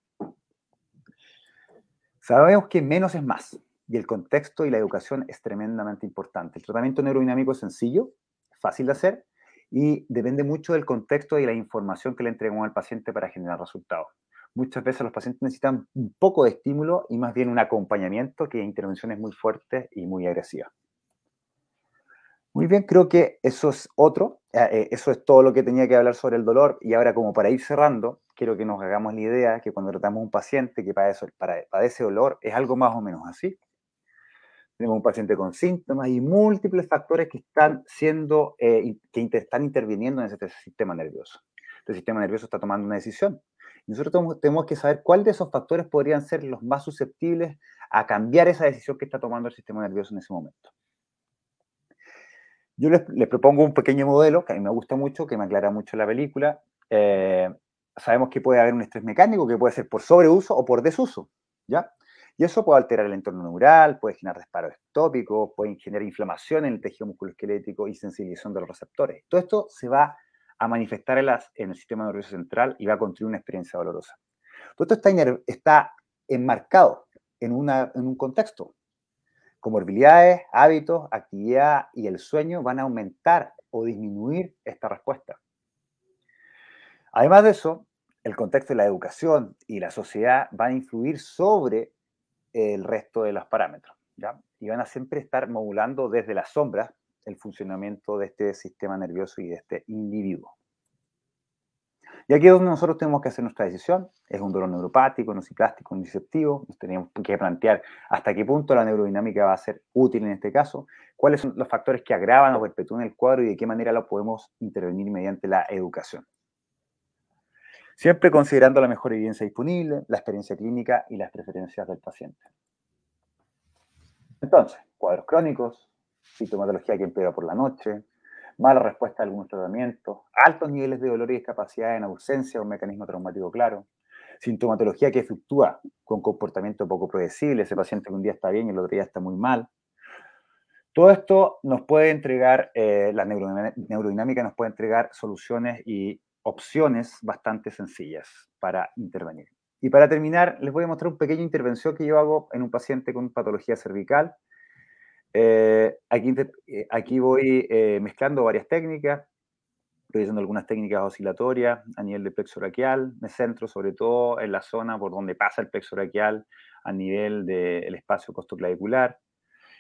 Sabemos que menos es más y el contexto y la educación es tremendamente importante. El tratamiento neurodinámico es sencillo, fácil de hacer y depende mucho del contexto y la información que le entregamos al paciente para generar resultados. Muchas veces los pacientes necesitan un poco de estímulo y más bien un acompañamiento que intervenciones muy fuertes y muy agresivas. Muy bien, creo que eso es otro. Eh, eh, eso es todo lo que tenía que hablar sobre el dolor. Y ahora, como para ir cerrando, quiero que nos hagamos la idea que cuando tratamos a un paciente que padece, padece dolor, es algo más o menos así. Tenemos un paciente con síntomas y múltiples factores que están siendo, eh, que están interviniendo en ese sistema nervioso. El sistema nervioso está tomando una decisión. nosotros tenemos que saber cuáles de esos factores podrían ser los más susceptibles a cambiar esa decisión que está tomando el sistema nervioso en ese momento. Yo les, propongo un pequeño modelo que a mí me gusta mucho, que me aclara mucho la película. Eh, sabemos que puede haber un estrés mecánico que puede ser por sobreuso o por desuso, ¿ya? Y eso puede alterar el entorno neural, puede generar disparos estópicos, puede generar inflamación en el tejido musculoesquelético y sensibilización de los receptores. Todo esto se va a manifestar en, el sistema nervioso central y va a construir una experiencia dolorosa. Todo esto está, enmarcado en, en un contexto, comorbilidades, hábitos, actividad y el sueño van a aumentar o disminuir esta respuesta. Además de eso, el contexto de la educación y la sociedad van a influir sobre el resto de los parámetros, ¿ya? Y van a siempre estar modulando desde las sombras el funcionamiento de este sistema nervioso y de este individuo. Y aquí es donde nosotros tenemos que hacer nuestra decisión. Es un dolor neuropático, nociplástico, nociceptivo. Nos tenemos que plantear hasta qué punto la neurodinámica va a ser útil en este caso, cuáles son los factores que agravan o perpetúan el cuadro y de qué manera lo podemos intervenir mediante la educación. Siempre considerando la mejor evidencia disponible, la experiencia clínica y las preferencias del paciente. Entonces, cuadros crónicos, sintomatología que empeora por la noche, mala respuesta a algunos tratamientos, altos niveles de dolor y discapacidad en ausencia de un mecanismo traumático claro, sintomatología que fluctúa con comportamiento poco predecible, ese paciente que un día está bien y el otro día está muy mal, Todo esto nos puede entregar, eh, la neurodinámica nos puede entregar soluciones y opciones bastante sencillas para intervenir. Y para terminar, les voy a mostrar una pequeña intervención que yo hago en un paciente con patología cervical. Eh, aquí, eh, aquí voy mezclando varias técnicas, usando algunas técnicas oscilatorias a nivel de plexo braquial, me centro sobre todo en la zona por donde pasa el plexo braquial a nivel del espacio costoclavicular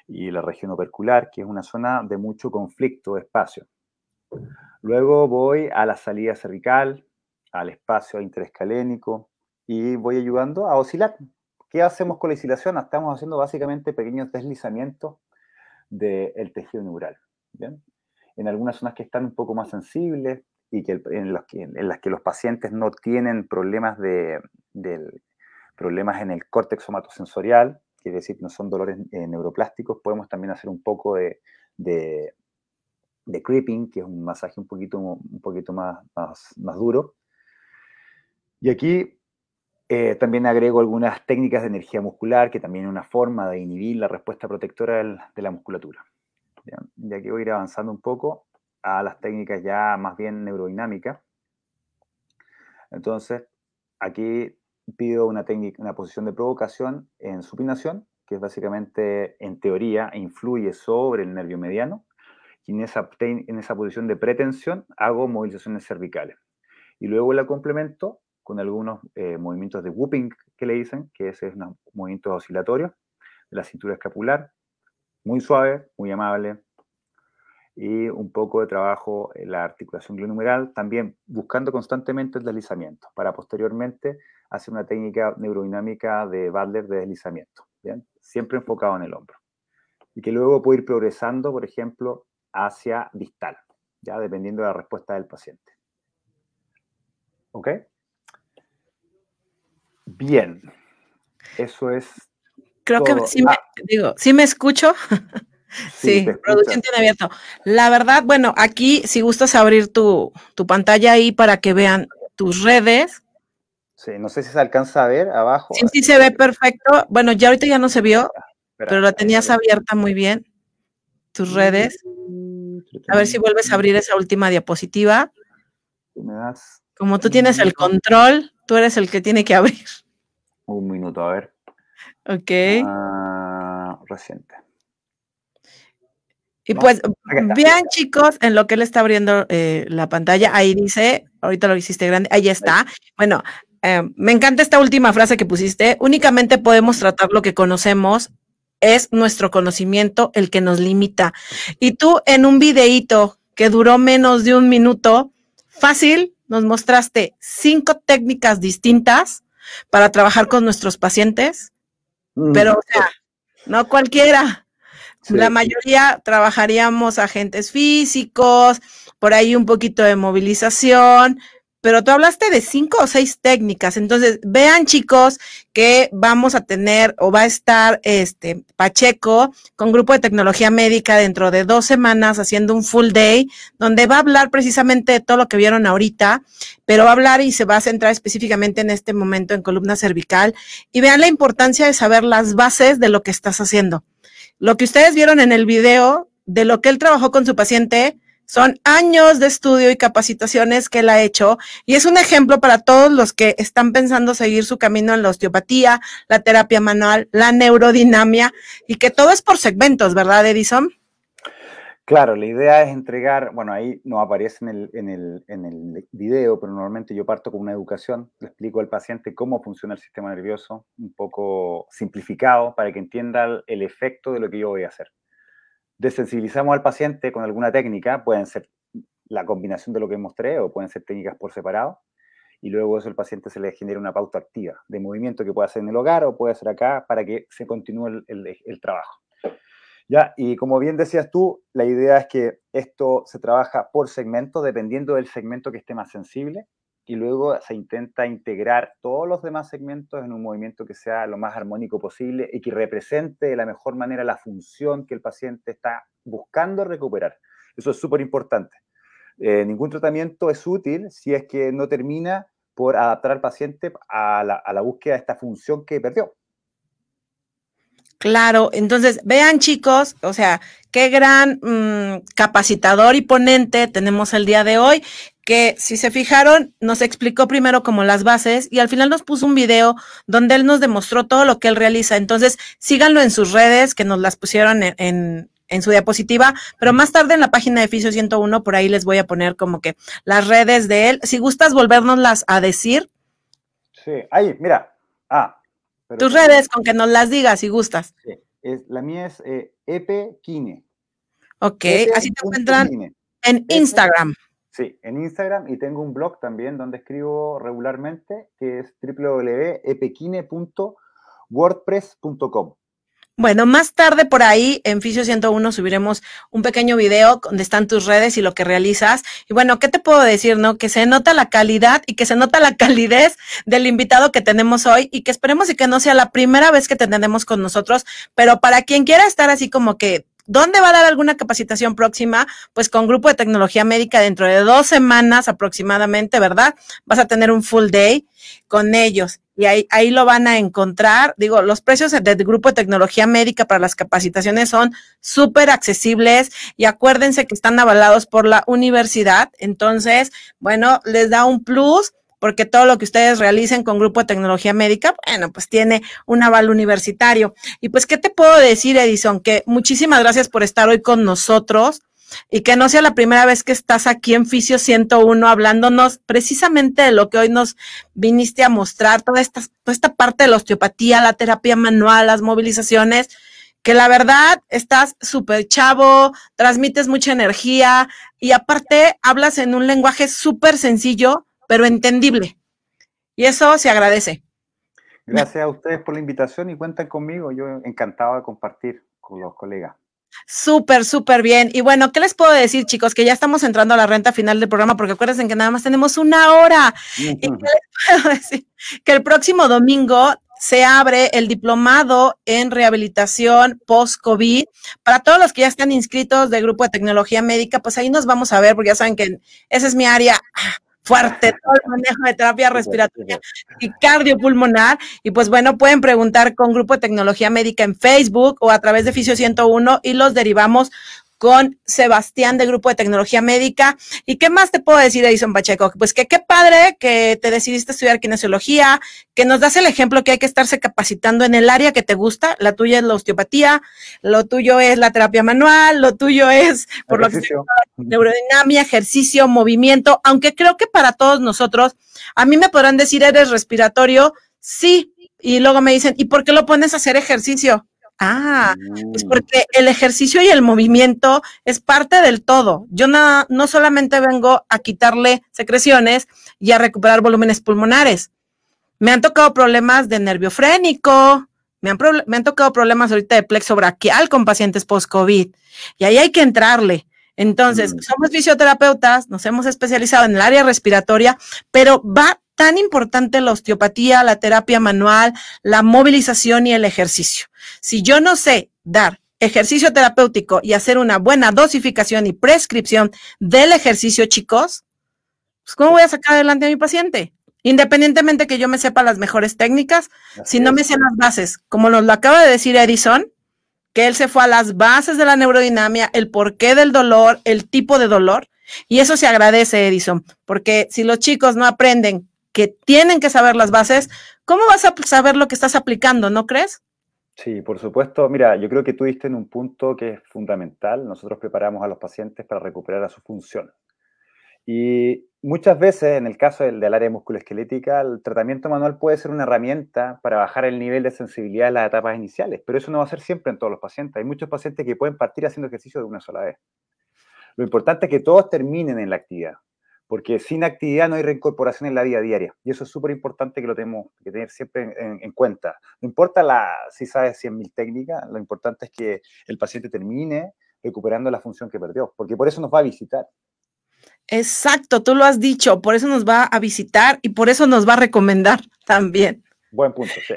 y la región opercular, que es una zona de mucho conflicto de espacio. Luego voy a la salida cervical, al espacio interescalénico y voy ayudando a oscilar. ¿Qué hacemos con la oscilación? Estamos haciendo básicamente pequeños deslizamientos del tejido neural. En algunas zonas que están un poco más sensibles y que en, las que, los pacientes no tienen problemas, de, problemas en el córtex somatosensorial, quiere decir no son dolores eh, neuroplásticos, podemos también hacer un poco de, creeping, que es un masaje un poquito, un poquito más, más, duro. Y aquí eh, también agrego algunas técnicas de energía muscular, que también es una forma de inhibir la respuesta protectora de la musculatura. Y aquí voy a ir avanzando un poco a las técnicas ya más bien neurodinámicas. Entonces, aquí pido una técnica, una posición de provocación en supinación, que es básicamente, en teoría, influye sobre el nervio mediano, y en esa, en esa posición de pretensión hago movilizaciones cervicales. Y luego la complemento con algunos eh, movimientos de whooping que le dicen, que ese es un movimiento oscilatorio de la cintura escapular, muy suave, muy amable, y un poco de trabajo en la articulación glenohumeral, también buscando constantemente el deslizamiento, para posteriormente hacer una técnica neurodinámica de Butler de deslizamiento, ¿bien? siempre enfocado en el hombro. Y que luego puede ir progresando, por ejemplo, hacia distal, ya dependiendo de la respuesta del paciente. ¿Ok? Bien, eso es. Creo que sí me, digo, sí me escucho. Sí, producción tiene abierto. La verdad, bueno, aquí si gustas abrir tu, pantalla ahí para que vean tus redes. Sí, no sé si se alcanza a ver abajo. Sí, sí se ve perfecto. Bueno, ya ahorita ya no se vio, pero la tenías abierta muy bien. Tus redes. A ver si vuelves a abrir esa última diapositiva. Como tú tienes el control, tú eres el que tiene que abrir. Un minuto, a ver. Ok. Ah, reciente. Y pues vean chicos, en lo que él está abriendo eh, la pantalla, ahí dice, ahorita lo hiciste grande, ahí está. Bueno, eh, me encanta esta última frase que pusiste, únicamente podemos tratar lo que conocemos, es nuestro conocimiento el que nos limita. Y tú en un videíto que duró menos de un minuto, fácil, nos mostraste cinco técnicas distintas para trabajar con nuestros pacientes, mm. pero o sea, no cualquiera. La mayoría trabajaríamos agentes físicos, por ahí un poquito de movilización, pero tú hablaste de cinco o seis técnicas. Entonces, vean chicos que vamos a tener o va a estar este Pacheco con grupo de tecnología médica dentro de dos semanas haciendo un full day donde va a hablar precisamente de todo lo que vieron ahorita, pero va a hablar y se va a centrar específicamente en este momento en columna cervical y vean la importancia de saber las bases de lo que estás haciendo. Lo que ustedes vieron en el video de lo que él trabajó con su paciente son años de estudio y capacitaciones que él ha hecho y es un ejemplo para todos los que están pensando seguir su camino en la osteopatía, la terapia manual, la neurodinamia y que todo es por segmentos, ¿verdad, Edison? Claro, la idea es entregar, bueno, ahí no aparece en el, en, el, en el video, pero normalmente yo parto con una educación, le explico al paciente cómo funciona el sistema nervioso, un poco simplificado para que entienda el efecto de lo que yo voy a hacer. Desensibilizamos al paciente con alguna técnica, pueden ser la combinación de lo que mostré o pueden ser técnicas por separado, y luego eso al paciente se le genera una pauta activa de movimiento que puede hacer en el hogar o puede hacer acá para que se continúe el, el trabajo. Ya, y como bien decías tú, la idea es que esto se trabaja por segmento, dependiendo del segmento que esté más sensible, y luego se intenta integrar todos los demás segmentos en un movimiento que sea lo más armónico posible y que represente de la mejor manera la función que el paciente está buscando recuperar. Eso es súper importante. Eh, ningún tratamiento es útil si es que no termina por adaptar al paciente a la, a la búsqueda de esta función que perdió. Claro, entonces vean chicos, o sea, qué gran mm, capacitador y ponente tenemos el día de hoy, que si se fijaron, nos explicó primero como las bases y al final nos puso un video donde él nos demostró todo lo que él realiza. Entonces, síganlo en sus redes, que nos las pusieron en, en, su diapositiva, pero más tarde en la página de Fisio 101, por ahí les voy a poner como que las redes de él. Si gustas volvernoslas a decir. Sí, ahí, mira. Ah, tus redes, con que nos las digas si gustas. Es, la mía es eh, epekine. Ok, así te encuentran en Instagram. Sí, en Instagram y tengo un blog también donde escribo regularmente que es www.epekine.wordpress.com. Bueno, más tarde por ahí en Fisio 101 subiremos un pequeño video donde están tus redes y lo que realizas. Y bueno, ¿qué te puedo decir, no? Que se nota la calidad y que se nota la calidez del invitado que tenemos hoy y que esperemos y que no sea la primera vez que te tenemos con nosotros, pero para quien quiera estar así como que ¿Dónde va a dar alguna capacitación próxima? Pues con Grupo de Tecnología Médica dentro de dos semanas aproximadamente, ¿verdad? Vas a tener un full day con ellos y ahí, ahí lo van a encontrar. Digo, los precios del Grupo de Tecnología Médica para las capacitaciones son súper accesibles y acuérdense que están avalados por la universidad. Entonces, bueno, les da un plus porque todo lo que ustedes realicen con Grupo de Tecnología Médica, bueno, pues tiene un aval universitario. Y pues, ¿qué te puedo decir, Edison? Que muchísimas gracias por estar hoy con nosotros y que no sea la primera vez que estás aquí en Fisio 101 hablándonos precisamente de lo que hoy nos viniste a mostrar, toda esta, toda esta parte de la osteopatía, la terapia manual, las movilizaciones, que la verdad estás súper chavo, transmites mucha energía y aparte hablas en un lenguaje súper sencillo pero entendible. Y eso se agradece. Gracias a ustedes por la invitación y cuentan conmigo. Yo encantado de compartir con los colegas. Súper, súper bien. Y bueno, ¿qué les puedo decir, chicos? Que ya estamos entrando a la renta final del programa, porque acuérdense que nada más tenemos una hora. ¿Y qué les puedo decir? Que el próximo domingo se abre el diplomado en rehabilitación post-COVID. Para todos los que ya están inscritos del grupo de tecnología médica, pues ahí nos vamos a ver, porque ya saben que esa es mi área fuerte, todo el manejo de terapia respiratoria y cardiopulmonar. Y pues bueno, pueden preguntar con Grupo de Tecnología Médica en Facebook o a través de Fisio 101 y los derivamos con Sebastián de Grupo de Tecnología Médica. ¿Y qué más te puedo decir, Edison Pacheco? Pues que qué padre que te decidiste estudiar kinesiología, que nos das el ejemplo que hay que estarse capacitando en el área que te gusta. La tuya es la osteopatía, lo tuyo es la terapia manual, lo tuyo es, por lo que neurodinamia, ejercicio, movimiento, aunque creo que para todos nosotros, a mí me podrán decir, eres respiratorio, sí, y luego me dicen, ¿y por qué lo pones a hacer ejercicio? Ah, es mm. porque el ejercicio y el movimiento es parte del todo. Yo no, no solamente vengo a quitarle secreciones y a recuperar volúmenes pulmonares. Me han tocado problemas de nervio frénico, me han, me han tocado problemas ahorita de plexo braquial con pacientes post-COVID. Y ahí hay que entrarle. Entonces, mm. somos fisioterapeutas, nos hemos especializado en el área respiratoria, pero va tan importante la osteopatía, la terapia manual, la movilización y el ejercicio. Si yo no sé dar ejercicio terapéutico y hacer una buena dosificación y prescripción del ejercicio, chicos, pues ¿cómo voy a sacar adelante a mi paciente? Independientemente que yo me sepa las mejores técnicas, si no me sé las bases, como nos lo acaba de decir Edison, que él se fue a las bases de la neurodinamia, el porqué del dolor, el tipo de dolor, y eso se agradece, Edison, porque si los chicos no aprenden que tienen que saber las bases, ¿cómo vas a saber lo que estás aplicando, no crees? Sí, por supuesto. Mira, yo creo que tú diste en un punto que es fundamental. Nosotros preparamos a los pacientes para recuperar a su función. Y muchas veces, en el caso del, área musculoesquelética, el tratamiento manual puede ser una herramienta para bajar el nivel de sensibilidad en las etapas iniciales, pero eso no va a ser siempre en todos los pacientes. Hay muchos pacientes que pueden partir haciendo ejercicio de una sola vez. Lo importante es que todos terminen en la actividad porque sin actividad no hay reincorporación en la vida diaria. Y eso es súper importante que lo tenemos que tener siempre en, cuenta. No importa la, si sabes 100.000 técnicas, lo importante es que el paciente termine recuperando la función que perdió, porque por eso nos va a visitar. Exacto, tú lo has dicho, por eso nos va a visitar y por eso nos va a recomendar también. Buen punto, sí.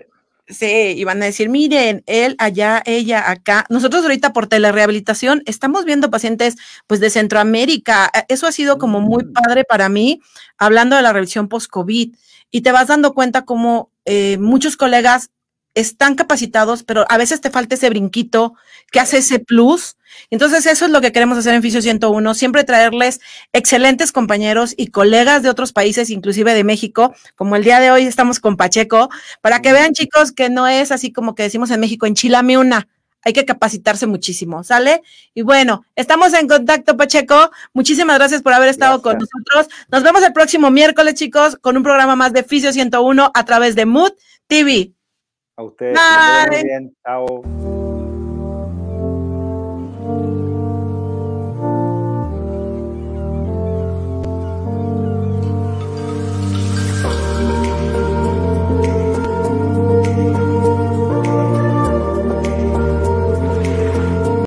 Sí, y van a decir, miren, él allá, ella acá. Nosotros ahorita por telerehabilitación estamos viendo pacientes pues de Centroamérica. Eh, eso ha sido como muy mm. padre para mí, hablando de la revisión post-COVID. Y te vas dando cuenta como eh, muchos colegas están capacitados, pero a veces te falta ese brinquito que hace ese plus. Entonces, eso es lo que queremos hacer en Fisio 101, siempre traerles excelentes compañeros y colegas de otros países, inclusive de México, como el día de hoy estamos con Pacheco, para que vean, chicos, que no es así como que decimos en México, enchilame una. Hay que capacitarse muchísimo, ¿sale? Y bueno, estamos en contacto, Pacheco. Muchísimas gracias por haber estado con nosotros. Nos vemos el próximo miércoles, chicos, con un programa más de Fisio 101 a través de Mood TV. A ustedes. Muy bien. Chao.